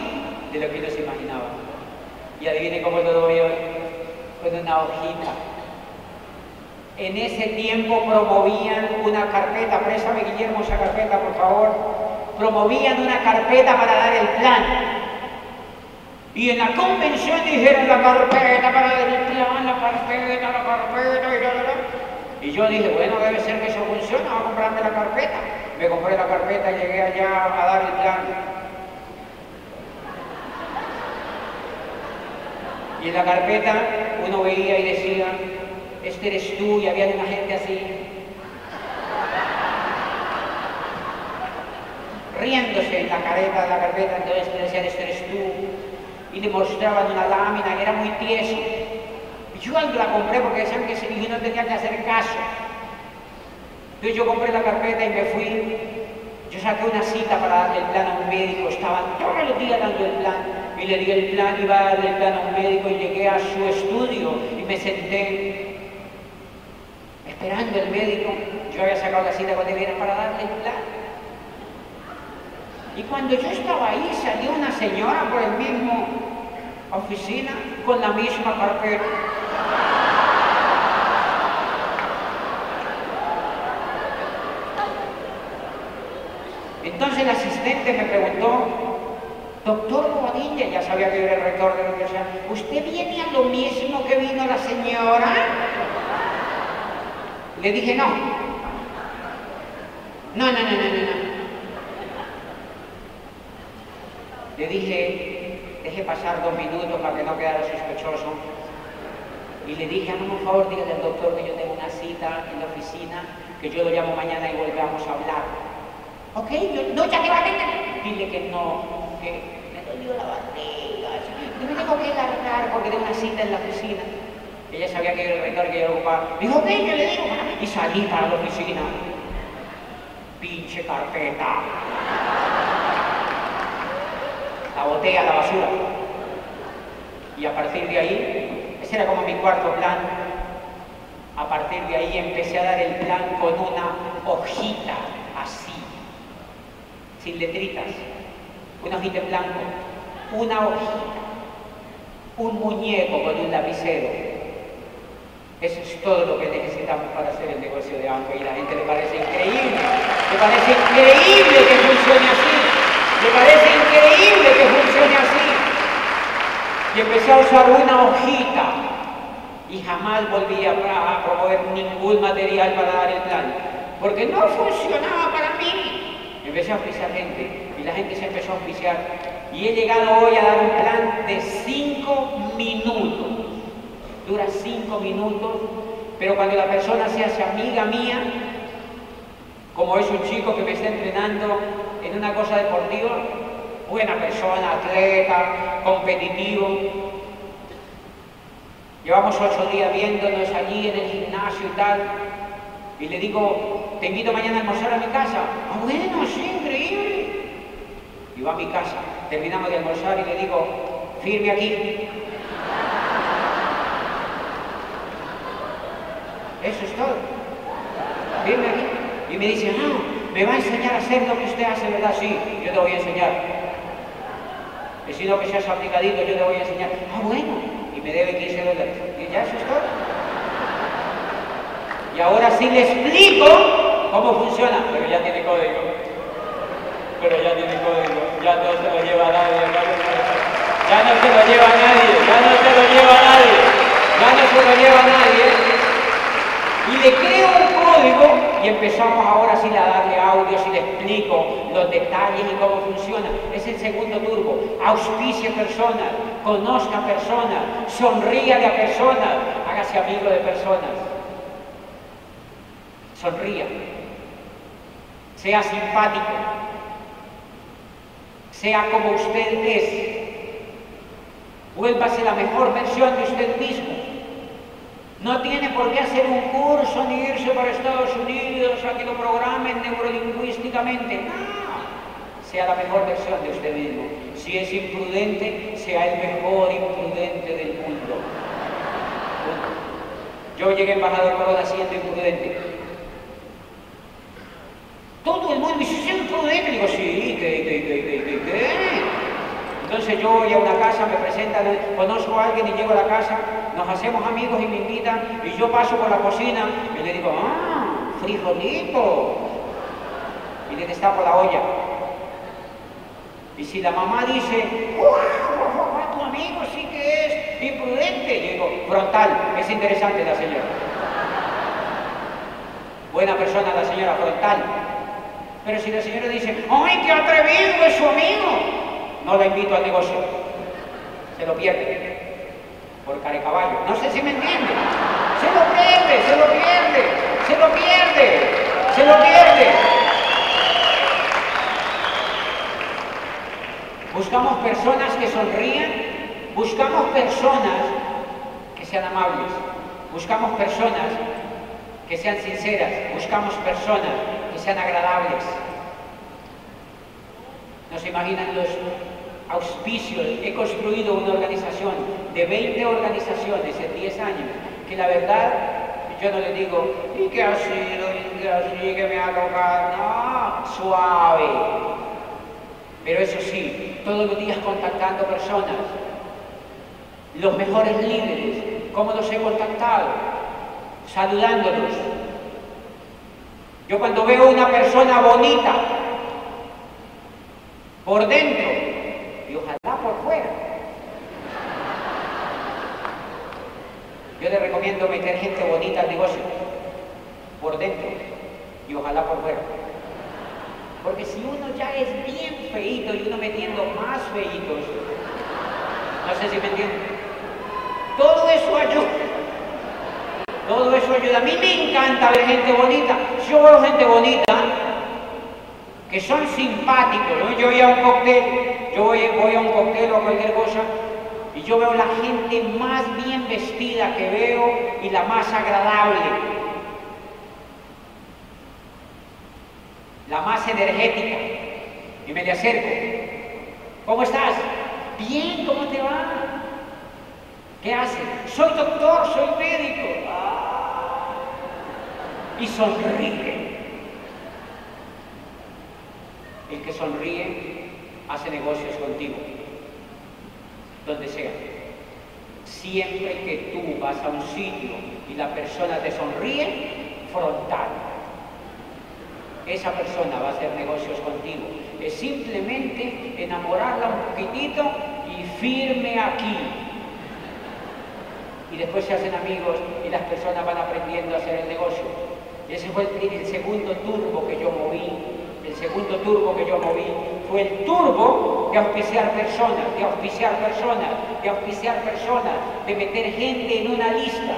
de lo que yo se. Y adivine cómo lo doy hoy con una hojita. En ese tiempo promovían una carpeta, préstame Guillermo esa carpeta por favor, promovían una carpeta para dar el plan. Y en la convención dijeron la carpeta para dar el plan, la carpeta, la carpeta, y, y yo dije, bueno, debe ser que eso funciona, voy a comprarme la carpeta. Me compré la carpeta, llegué allá a dar el plan. Y en la carpeta uno veía y decía, este eres tú, y había una gente así, riéndose en la careta de la carpeta, entonces le decían, este eres tú, y le mostraban una lámina, y era muy tieso. Y yo la compré porque decían que y no tenía que hacer caso. Entonces yo compré la carpeta y me fui. Yo saqué una cita para darle el plan a un médico, estaban todos los días dando el plan y le di el plan, iba a darle el plan a un médico y llegué a su estudio y me senté esperando el médico. Yo había sacado la cita con él para darle el plan. Y cuando yo estaba ahí salió una señora por el mismo oficina con la misma carpeta. Entonces el asistente me preguntó, doctor Bobadilla, ya sabía que era el rector de la universidad, ¿usted viene a lo mismo que vino la señora? Le dije, no. No, no, no, no, no. Le dije, deje pasar dos minutos para que no quedara sospechoso. Y le dije, no, por favor, dígale al doctor que yo tengo una cita en la oficina, que yo lo llamo mañana y volvamos a hablar. Ok, no, ya que va a tener. Dile que no, que me dolió la barriga. Yo me tengo que largar porque tengo una cita en la oficina. Ella sabía que era el rector que yo lo ocupaba. Dijo, ok, yo le digo. Y salí para la oficina. Pinche carpeta. La boté a la basura. Y a partir de ahí, ese era como mi cuarto plan. A partir de ahí empecé a dar el plan con una hojita así sin letritas, un hojita en blanco, una hojita, un muñeco con un lapicero. Eso es todo lo que necesitamos para hacer el negocio de Amway y la gente le parece increíble, le parece increíble que funcione así, le parece increíble que funcione así. Y empecé a usar una hojita y jamás volví a, promover ningún material para dar el plan, porque no funcionaba para mí empecé a oficiar gente y la gente se empezó a oficiar. Y he llegado hoy a dar un plan de cinco minutos. Dura cinco minutos, pero cuando la persona se hace amiga mía, como es un chico que me está entrenando en una cosa deportiva, buena persona, atleta, competitivo. Llevamos ocho días viéndonos allí en el gimnasio y tal. Y le digo, te invito mañana a almorzar a mi casa. Ah, bueno, sí, increíble. Y va a mi casa, terminamos de almorzar y le digo, firme aquí. Eso es todo. Y me dice, no, me va a enseñar a hacer lo que usted hace, ¿verdad? Sí, yo te voy a enseñar. Y si no que seas aplicadito, yo te voy a enseñar. Ah, bueno. Y me debe 15 dólares. Y ya eso es. Y ahora sí le explico cómo funciona, pero ya tiene código. Pero ya tiene código, ya no se lo lleva nadie, ya no se lo lleva nadie, ya no se lo lleva nadie, ya no se lo lleva nadie. Y le creo un código y empezamos ahora sí a darle audios y le explico los detalles y cómo funciona. Es el segundo turbo. Auspicie personas, conozca personas, sonríale a personas, hágase amigo de personas sonría, sea simpático, sea como usted es, vuélvase la mejor versión de usted mismo. No tiene por qué hacer un curso ni irse para Estados Unidos a que lo programen neurolingüísticamente. No, sea la mejor versión de usted mismo. Si es imprudente, sea el mejor imprudente del mundo. Yo llegué embajador Corona siendo imprudente. Todo el mundo me dice, ¿es prudente? Digo, sí, ¿qué, qué, qué, qué, qué? Entonces yo voy a una casa, me presentan, conozco a alguien y llego a la casa, nos hacemos amigos y me invitan, y yo paso por la cocina y le digo, ah, frijolito. Y le destapo la olla. Y si la mamá dice, ¡Wow! tu amigo sí que es imprudente, yo digo, frontal, es interesante la señora. Buena persona la señora, frontal. Pero si la señora dice, ¡ay, qué atrevido es su amigo! No la invito al negocio. Se lo pierde. Por caballo. No sé si me entiende. Se lo pierde, se lo pierde, se lo pierde, se lo pierde. Buscamos personas que sonríen, buscamos personas que sean amables, buscamos personas que sean sinceras, buscamos personas que sean agradables. No se imaginan los auspicios. He construido una organización de 20 organizaciones en 10 años, que la verdad yo no le digo, ¿y qué ha sido? ¿Y qué así? ¿Que me ha tocado? No, suave. Pero eso sí, todos los días contactando personas, los mejores líderes, ¿cómo los he contactado? Saludándolos. Yo cuando veo una persona bonita, por dentro, y ojalá por fuera, yo le recomiendo meter gente bonita al negocio, por dentro, y ojalá por fuera. Porque si uno ya es bien feito y uno metiendo más feitos, no sé si me entienden, todo eso ayuda. Todo eso ayuda. A mí me encanta ver gente bonita. Yo veo gente bonita que son simpáticos. Yo voy a un cóctel, yo voy, a un cóctel o a cualquier cosa y yo veo la gente más bien vestida que veo y la más agradable. la más energética, y me le acerco. ¿Cómo estás? Bien, ¿cómo te va? ¿Qué haces? Soy doctor, soy médico. Ah. Y sonríe. El que sonríe hace negocios contigo, donde sea. Siempre que tú vas a un sitio y la persona te sonríe, frontal esa persona va a hacer negocios contigo. Es simplemente enamorarla un poquitito y firme aquí. Y después se hacen amigos y las personas van aprendiendo a hacer el negocio. Ese fue el, segundo turbo que yo moví. El segundo turbo que yo moví fue el turbo de auspiciar personas, de auspiciar personas, de auspiciar personas, de meter gente en una lista.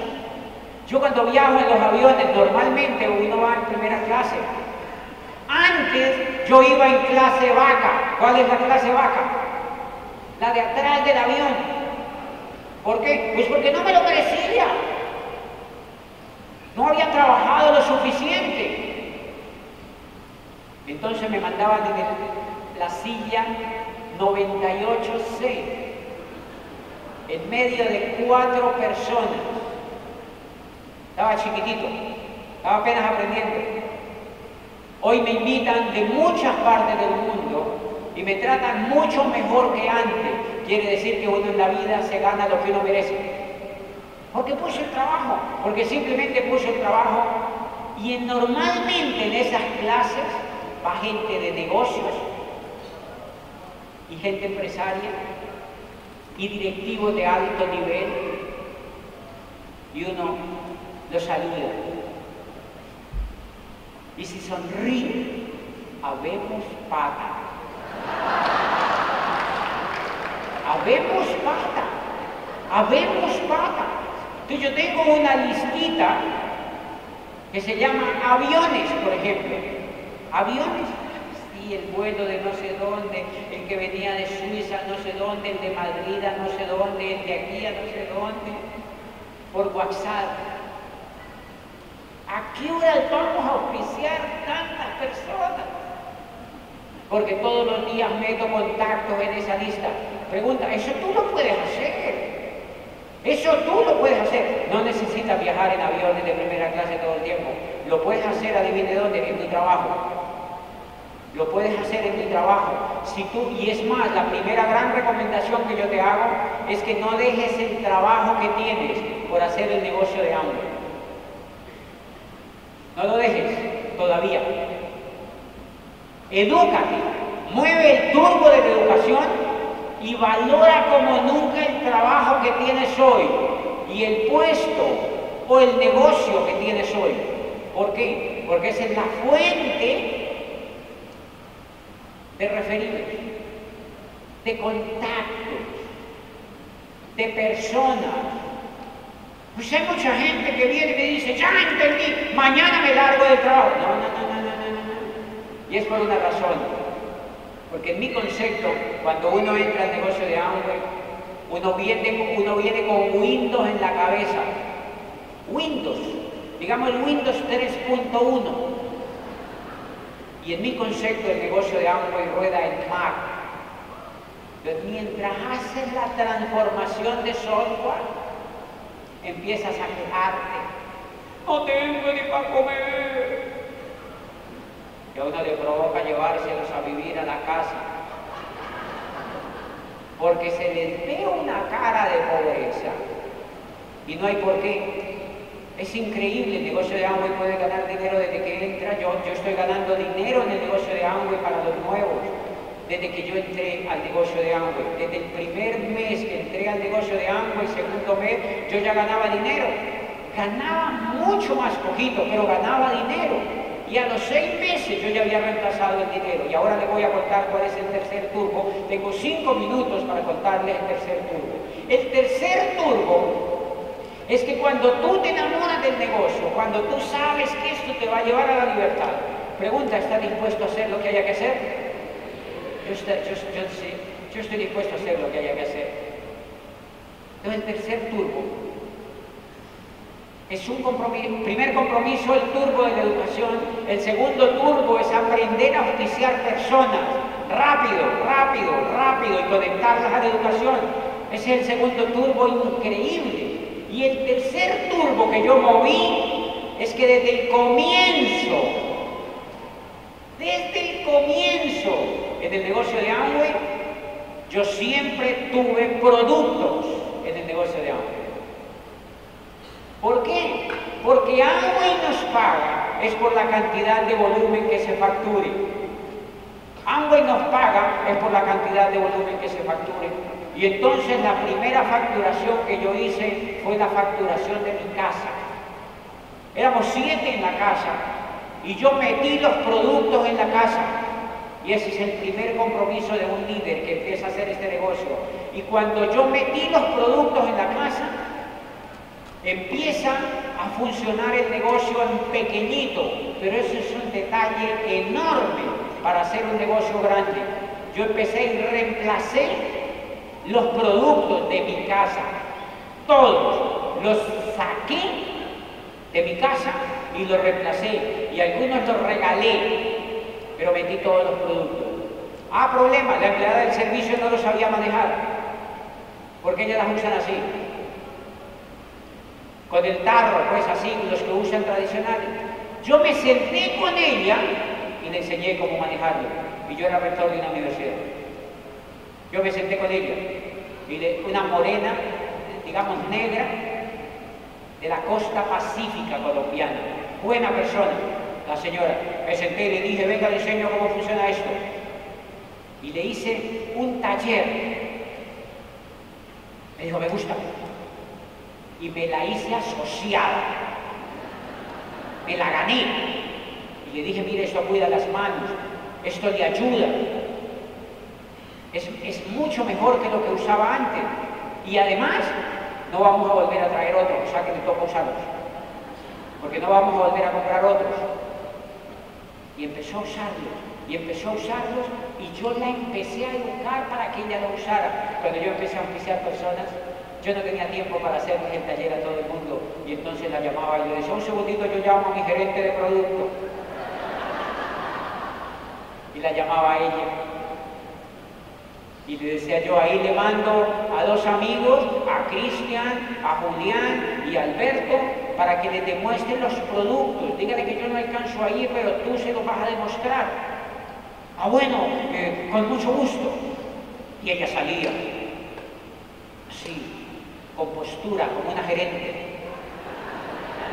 Yo cuando viajo en los aviones, normalmente uno va en primera clase, antes yo iba en clase vaca. ¿Cuál es la clase vaca? La de atrás del avión. ¿Por qué? Pues porque no me lo merecía. No había trabajado lo suficiente. Entonces me mandaban en la silla 98C, en medio de cuatro personas. Estaba chiquitito, estaba apenas aprendiendo. Hoy me invitan de muchas partes del mundo y me tratan mucho mejor que antes. Quiere decir que uno en la vida se gana lo que uno merece. Porque puso el trabajo, porque simplemente puso el trabajo. Y normalmente en esas clases va gente de negocios y gente empresaria y directivos de alto nivel y uno los saluda y si sonríe, habemos pata. Habemos pata. Habemos pata. Entonces yo tengo una listita que se llama aviones, por ejemplo. Aviones. El vuelo de no sé dónde, el que venía de Suiza, no sé dónde, el de Madrid, no sé dónde, el de aquí, no sé dónde, por WhatsApp. ¿A qué hora vamos a auspiciar tantas personas? Porque todos los días meto contactos en esa lista. Pregunta, ¿eso tú lo puedes hacer? Eso tú lo puedes hacer. No necesitas viajar en aviones de primera clase todo el tiempo. Lo puedes hacer, adivine dónde, en tu trabajo. Lo puedes hacer en tu trabajo. Si tú, y es más, la primera gran recomendación que yo te hago es que no dejes el trabajo que tienes por hacer el negocio de hambre. No lo dejes todavía. Edúcate, mueve el turbo de la educación y valora como nunca el trabajo que tienes hoy y el puesto o el negocio que tienes hoy. ¿Por qué? Porque esa es la fuente de referidos, de contactos, de personas pues hay mucha gente que viene y me dice, ya entendí, mañana me largo del trabajo. No, no, no, no, no, no. Y es por una razón. Porque en mi concepto, cuando uno entra al negocio de Amway, uno viene, uno viene con Windows en la cabeza. Windows, digamos el Windows 3.1. Y en mi concepto el negocio de Amway rueda en. Entonces, mientras haces la transformación de software, empiezas a quejarte. No tengo ni para comer. Y a uno le provoca llevárselos a vivir a la casa. porque se les ve una cara de pobreza y no hay por qué. Es increíble, el negocio de Amway puede ganar dinero desde que entra. Yo, yo estoy ganando dinero en el negocio de Amway para los nuevos, desde que yo entré al negocio de Amway. Desde el primer mes que entré al negocio de Amway, segundo mes, yo ya ganaba dinero. Ganaba mucho más poquito, pero ganaba dinero. Y a los seis meses yo ya había reemplazado el dinero. Y ahora le voy a contar cuál es el tercer turbo. Tengo cinco minutos para contarles el tercer turbo. El tercer turbo es que cuando tú te enamoras del negocio, cuando tú sabes que esto te va a llevar a la libertad, pregunta, ¿estás dispuesto a hacer lo que haya que hacer? Yo, estoy, dispuesto a hacer lo que haya que hacer. Entonces el tercer turbo es un compromiso, primer compromiso el turbo de la educación, el segundo turbo es aprender a auspiciar personas, rápido, rápido, rápido y conectarlas a la educación. Ese es el segundo turbo increíble. Y el tercer turbo que yo moví es que desde el comienzo, desde el comienzo en el negocio de Amway, yo siempre tuve productos en el negocio de Amway. ¿Por qué? Porque Amway nos paga es por la cantidad de volumen que se facture. Amway nos paga es por la cantidad de volumen que se facture. Y entonces la primera facturación que yo hice fue la facturación de mi casa. Éramos siete en la casa y yo metí los productos en la casa. Y ese es el primer compromiso de un líder que empieza a hacer este negocio. Y cuando yo metí los productos en la casa, empieza a funcionar el negocio en pequeñito, pero eso es un detalle enorme para hacer un negocio grande. Yo empecé y reemplacé los productos de mi casa, todos los saqué de mi casa y los reemplacé y algunos los regalé, pero metí todos los productos. Ah, problema, la empleada del servicio no lo sabía manejar, porque ellas las usan así. Con el tarro, pues así, los que usan tradicionales. Yo me senté con ella y le enseñé cómo manejarlo. Y yo era rector de una universidad. Yo me senté con ella y una morena, digamos negra, de la costa pacífica colombiana. Buena persona, la señora. Me senté y le dije, venga, le enseño cómo funciona esto. Y le hice un taller. Me dijo, me gusta. Y me la hice asociada. Me la gané. Y le dije, mire, esto cuida las manos, esto le ayuda, es, mucho mejor que lo que usaba antes. Y además, no vamos a volver a traer otros, o sea que le toca usarlos. Porque no vamos a volver a comprar otros. Y empezó a usarlos, y empezó a usarlos, y yo la empecé a educar para que ella lo usara. Cuando yo empecé a oficiar personas, yo no tenía tiempo para hacerles el taller a todo el mundo, y entonces la llamaba y le decía, un segundito, yo llamo a mi gerente de producto. Y la llamaba a ella, y le decía yo, ahí le mando a dos amigos, a Cristian, a Julián y a Alberto, para que le demuestren los productos. Dígale que yo no alcanzo ahí, pero tú se lo vas a demostrar. Ah, bueno, eh, con mucho gusto. Y ella salía, así, con postura, como una gerente.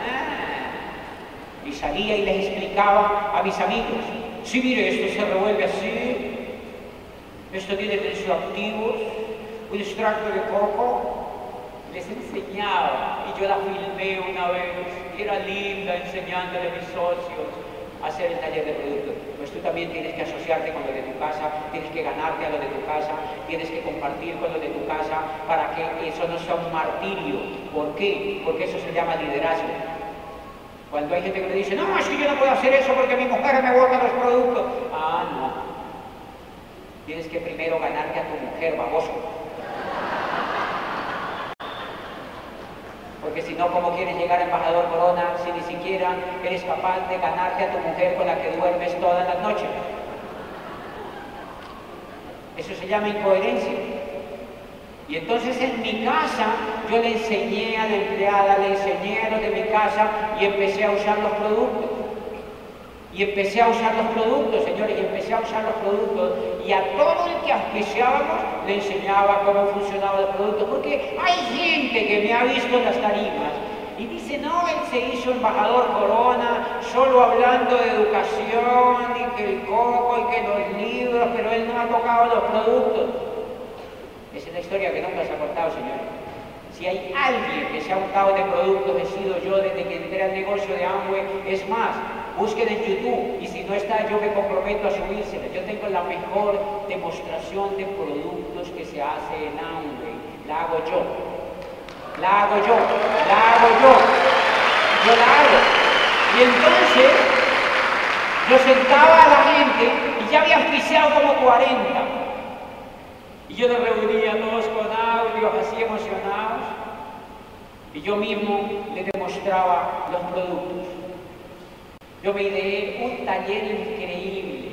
Ah. y salía y les explicaba a mis amigos, sí, mire, esto se revuelve así, esto tiene tensioactivos, un extracto de coco. Les enseñaba y yo la filmé una vez era linda enseñándole a mis socios a hacer el taller de productos. Pues tú también tienes que asociarte con lo de tu casa, tienes que ganarte a lo de tu casa, tienes que compartir con lo de tu casa para que eso no sea un martirio. ¿Por qué? Porque eso se llama liderazgo. Cuando hay gente que me dice, no, es que yo no puedo hacer eso porque mi mujer me bota los productos. Ah, no. Tienes que primero ganarte a tu mujer, baboso. Porque si no, ¿cómo quieres llegar embajador Corona si ni siquiera eres capaz de ganarte a tu mujer con la que duermes todas las noches? Eso se llama incoherencia. Y entonces en mi casa yo le enseñé a la empleada, le enseñé a los de mi casa y empecé a usar los productos. Y empecé a usar los productos, señores, y empecé a usar los productos y a todo el que auspiciábamos le enseñaba cómo funcionaba el producto, porque hay gente que me ha visto en las tarimas y dice, no, él se hizo embajador corona solo hablando de educación y que el coco y que los libros, pero él no ha tocado los productos. Es la historia que nunca se ha contado, señores. Si hay alguien que se ha untado de productos, he sido yo desde que entré al negocio de Amway. Es más, busquen en YouTube y si no está, yo me comprometo a subírsela. Yo tengo la mejor demostración de productos que se hace en Amway. La hago yo. La hago yo. La hago yo. Yo la hago. Y entonces, yo sentaba a la gente y ya había auspiciado como 40. Y yo los reunía todos con audios así emocionados y yo mismo les demostraba los productos. Yo me ideé un taller increíble.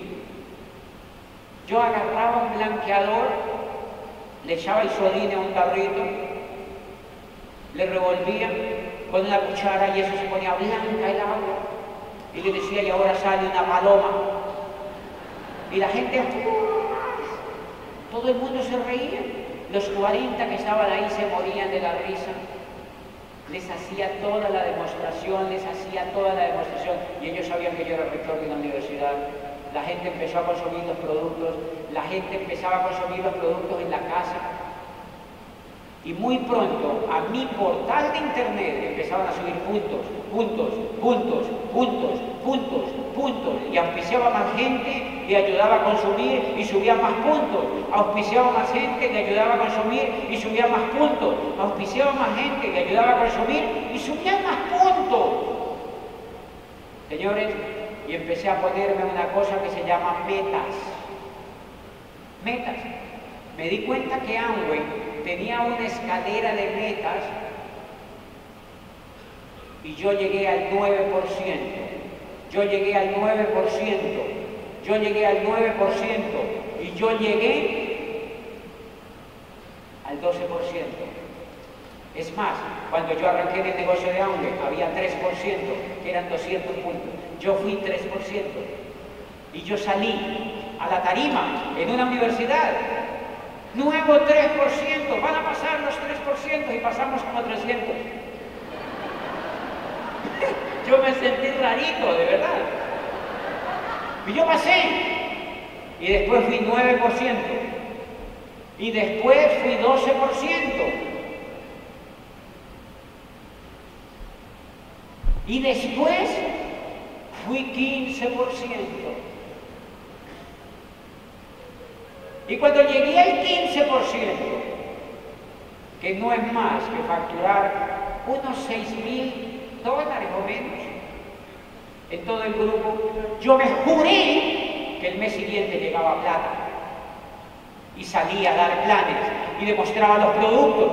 Yo agarraba un blanqueador, le echaba el sodine a un tarrito, le revolvía con una cuchara y eso se ponía blanca el agua. Y le decía, y ahora sale una paloma. Y la gente todo el mundo se reía. Los 40 que estaban ahí se morían de la risa. Les hacía toda la demostración, les hacía toda la demostración. Y ellos sabían que yo era rector de una universidad. La gente empezó a consumir los productos, la gente empezaba a consumir los productos en la casa. Y muy pronto a mi portal de internet empezaban a subir puntos, puntos, puntos, puntos, puntos, puntos. Y auspiciaba más gente que ayudaba a consumir y subía más puntos. Auspiciaba más gente que ayudaba a consumir y subía más puntos. Auspiciaba más gente que ayudaba a consumir y subía más puntos. Señores, y empecé a ponerme una cosa que se llama metas. Metas. Me di cuenta que Amway tenía una escalera de metas y yo llegué al 9%, yo llegué al 9%, yo llegué al 9% y yo llegué al 12%. Es más, cuando yo arranqué en el negocio de hambre, había 3%, que eran 200 puntos. Yo fui 3%. Y yo salí a la tarima en una universidad Nuevo 3%, van a pasar los 3% y pasamos como 300. Yo me sentí rarito, de verdad. Y yo pasé. Y después fui 9%. Y después fui 12%. Y después fui 15%. Y cuando llegué al 15%, que no es más que facturar unos 6 mil o menos en todo el grupo, yo me juré que el mes siguiente llegaba plata. Y salía a dar planes y demostraba los productos.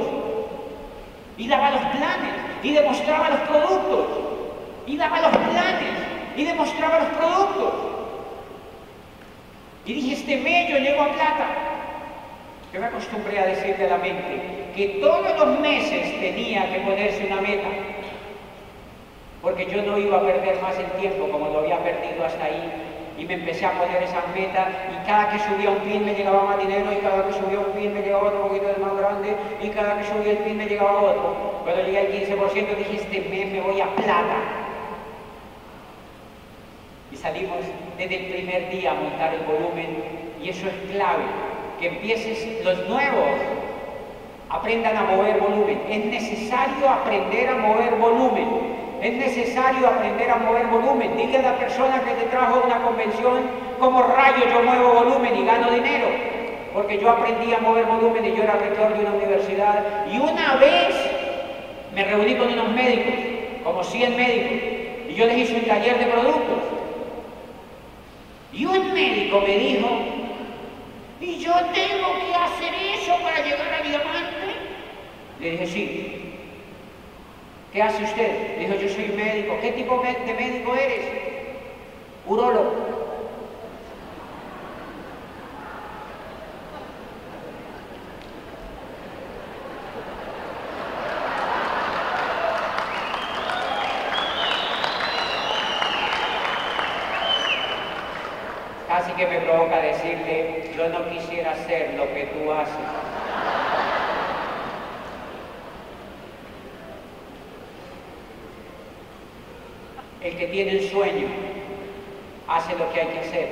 Y daba los planes y demostraba los productos. Y daba los planes y demostraba los productos. Y dije, este mes yo llego a plata. Yo me acostumbré a decirle a la mente que todos los meses tenía que ponerse una meta, porque yo no iba a perder más el tiempo como lo había perdido hasta ahí. Y me empecé a poner esas metas y cada que subía un pin me llegaba más dinero y cada que subía un pin me llegaba otro poquito de más grande y cada que subía el pin me llegaba otro. Cuando llegué al 15% dije, este mes me voy a plata y salimos desde el primer día a montar el volumen y eso es clave, que empieces los nuevos aprendan a mover volumen. Es necesario aprender a mover volumen. Es necesario aprender a mover volumen. Dile a la persona que te trajo una convención como rayo yo muevo volumen y gano dinero. Porque yo aprendí a mover volumen y yo era rector de una universidad. Y una vez me reuní con unos médicos, como 100 médicos, y yo les hice un taller de productos. Y un médico me dijo, ¿y yo tengo que hacer eso para llegar a diamante? Le dije, sí. ¿Qué hace usted? Dijo, yo soy médico. ¿Qué tipo de médico eres? Urólogo. Casi que me provoca decirle, yo no quisiera hacer lo que tú haces. El que tiene el sueño hace lo que hay que hacer.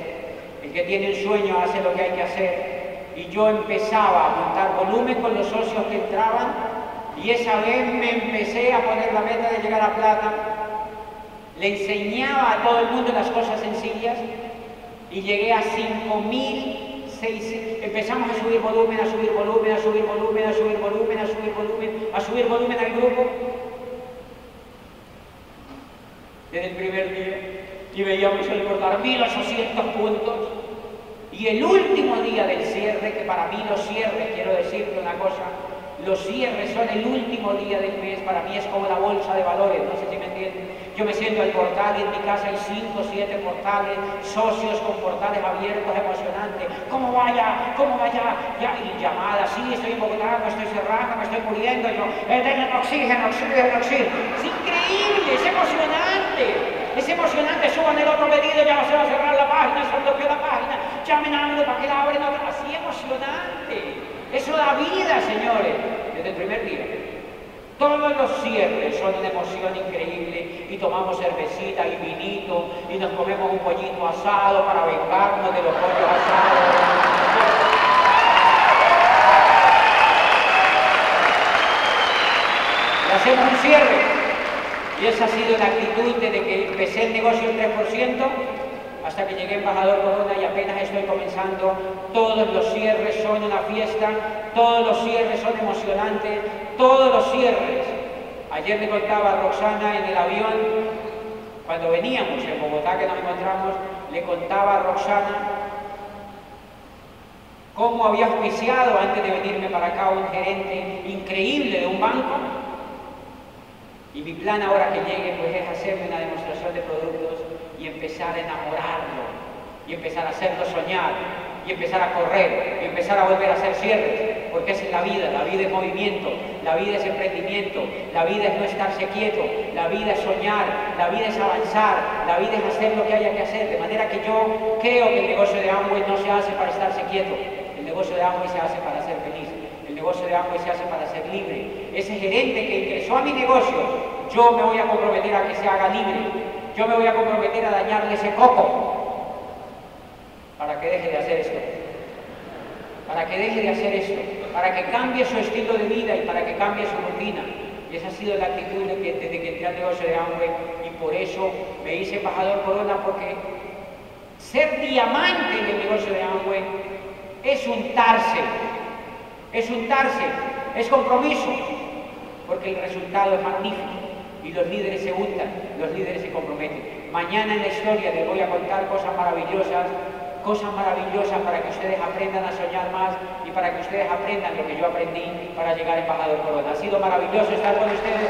El que tiene el sueño hace lo que hay que hacer. Y yo empezaba a montar volumen con los socios que entraban y esa vez me empecé a poner la meta de llegar a plata. Le enseñaba a todo el mundo las cosas sencillas y llegué a 5.000, empezamos a subir volumen, a subir volumen, a subir volumen, a subir volumen, a subir volumen, a subir volumen al grupo. Desde el primer día y veíamos el cortar 1.800 puntos. Y el último día del cierre, que para mí los cierres, quiero decirte una cosa, los cierres son el último día del mes, para mí es como la bolsa de valores, no sé si me entienden yo me siento al portal y en mi casa hay cinco, siete portales, socios con portales abiertos, emocionantes. ¿Cómo vaya? ¿Cómo vaya? Ya, y llamadas, sí, estoy me estoy cerrando, me estoy muriendo. yo, eh, oxígeno, oxígeno, oxígeno. Es increíble, es emocionante. Es emocionante, suban el otro pedido, ya se va a cerrar la página, se bloqueó la página, llamen a uno para que la abren otra. Así emocionante. Eso da vida, señores, desde el primer día. Todos los cierres son una emoción increíble y tomamos cervecita y vinito y nos comemos un pollito asado para vengarnos de los pollos asados. Hacemos un cierre. Y esa ha sido la actitud desde que empecé el negocio en 3% hasta que llegué embajador Corona y apenas estoy comenzando. Todos los cierres son una fiesta, todos los cierres son emocionantes, todos los cierres. Ayer me contaba Roxana en el avión, cuando veníamos en Bogotá que nos encontramos, le contaba a Roxana cómo había auspiciado antes de venirme para acá un gerente increíble de un banco. Y mi plan ahora que llegue pues es hacerme una demostración de productos y empezar a enamorarlo y empezar a hacerlo soñar y empezar a correr y empezar a volver a hacer cierres, porque esa es la vida, la vida es movimiento, la vida es emprendimiento, la vida es no estarse quieto, la vida es soñar, la vida es avanzar, la vida es hacer lo que haya que hacer, de manera que yo creo que el negocio de Amway no se hace para estarse quieto, el negocio de Amway se hace para ser feliz, el negocio de Amway se hace para ser libre. Ese gerente que ingresó a mi negocio, yo me voy a comprometer a que se haga libre, yo me voy a comprometer a dañarle ese coco para que deje de hacer esto. Para que deje de hacer esto. Para que cambie su estilo de vida y para que cambie su rutina. Y esa ha sido la actitud desde que entré al negocio de Amway y por eso me hice embajador Corona porque ser diamante en el negocio de Amway es untarse, es untarse, es compromiso, porque el resultado es magnífico y los líderes se untan, los líderes se comprometen. Mañana en la historia les voy a contar cosas maravillosas, cosas maravillosas para que ustedes aprendan a soñar más y para que ustedes aprendan lo que yo aprendí para llegar a embajador Corona. Ha sido maravilloso estar con ustedes.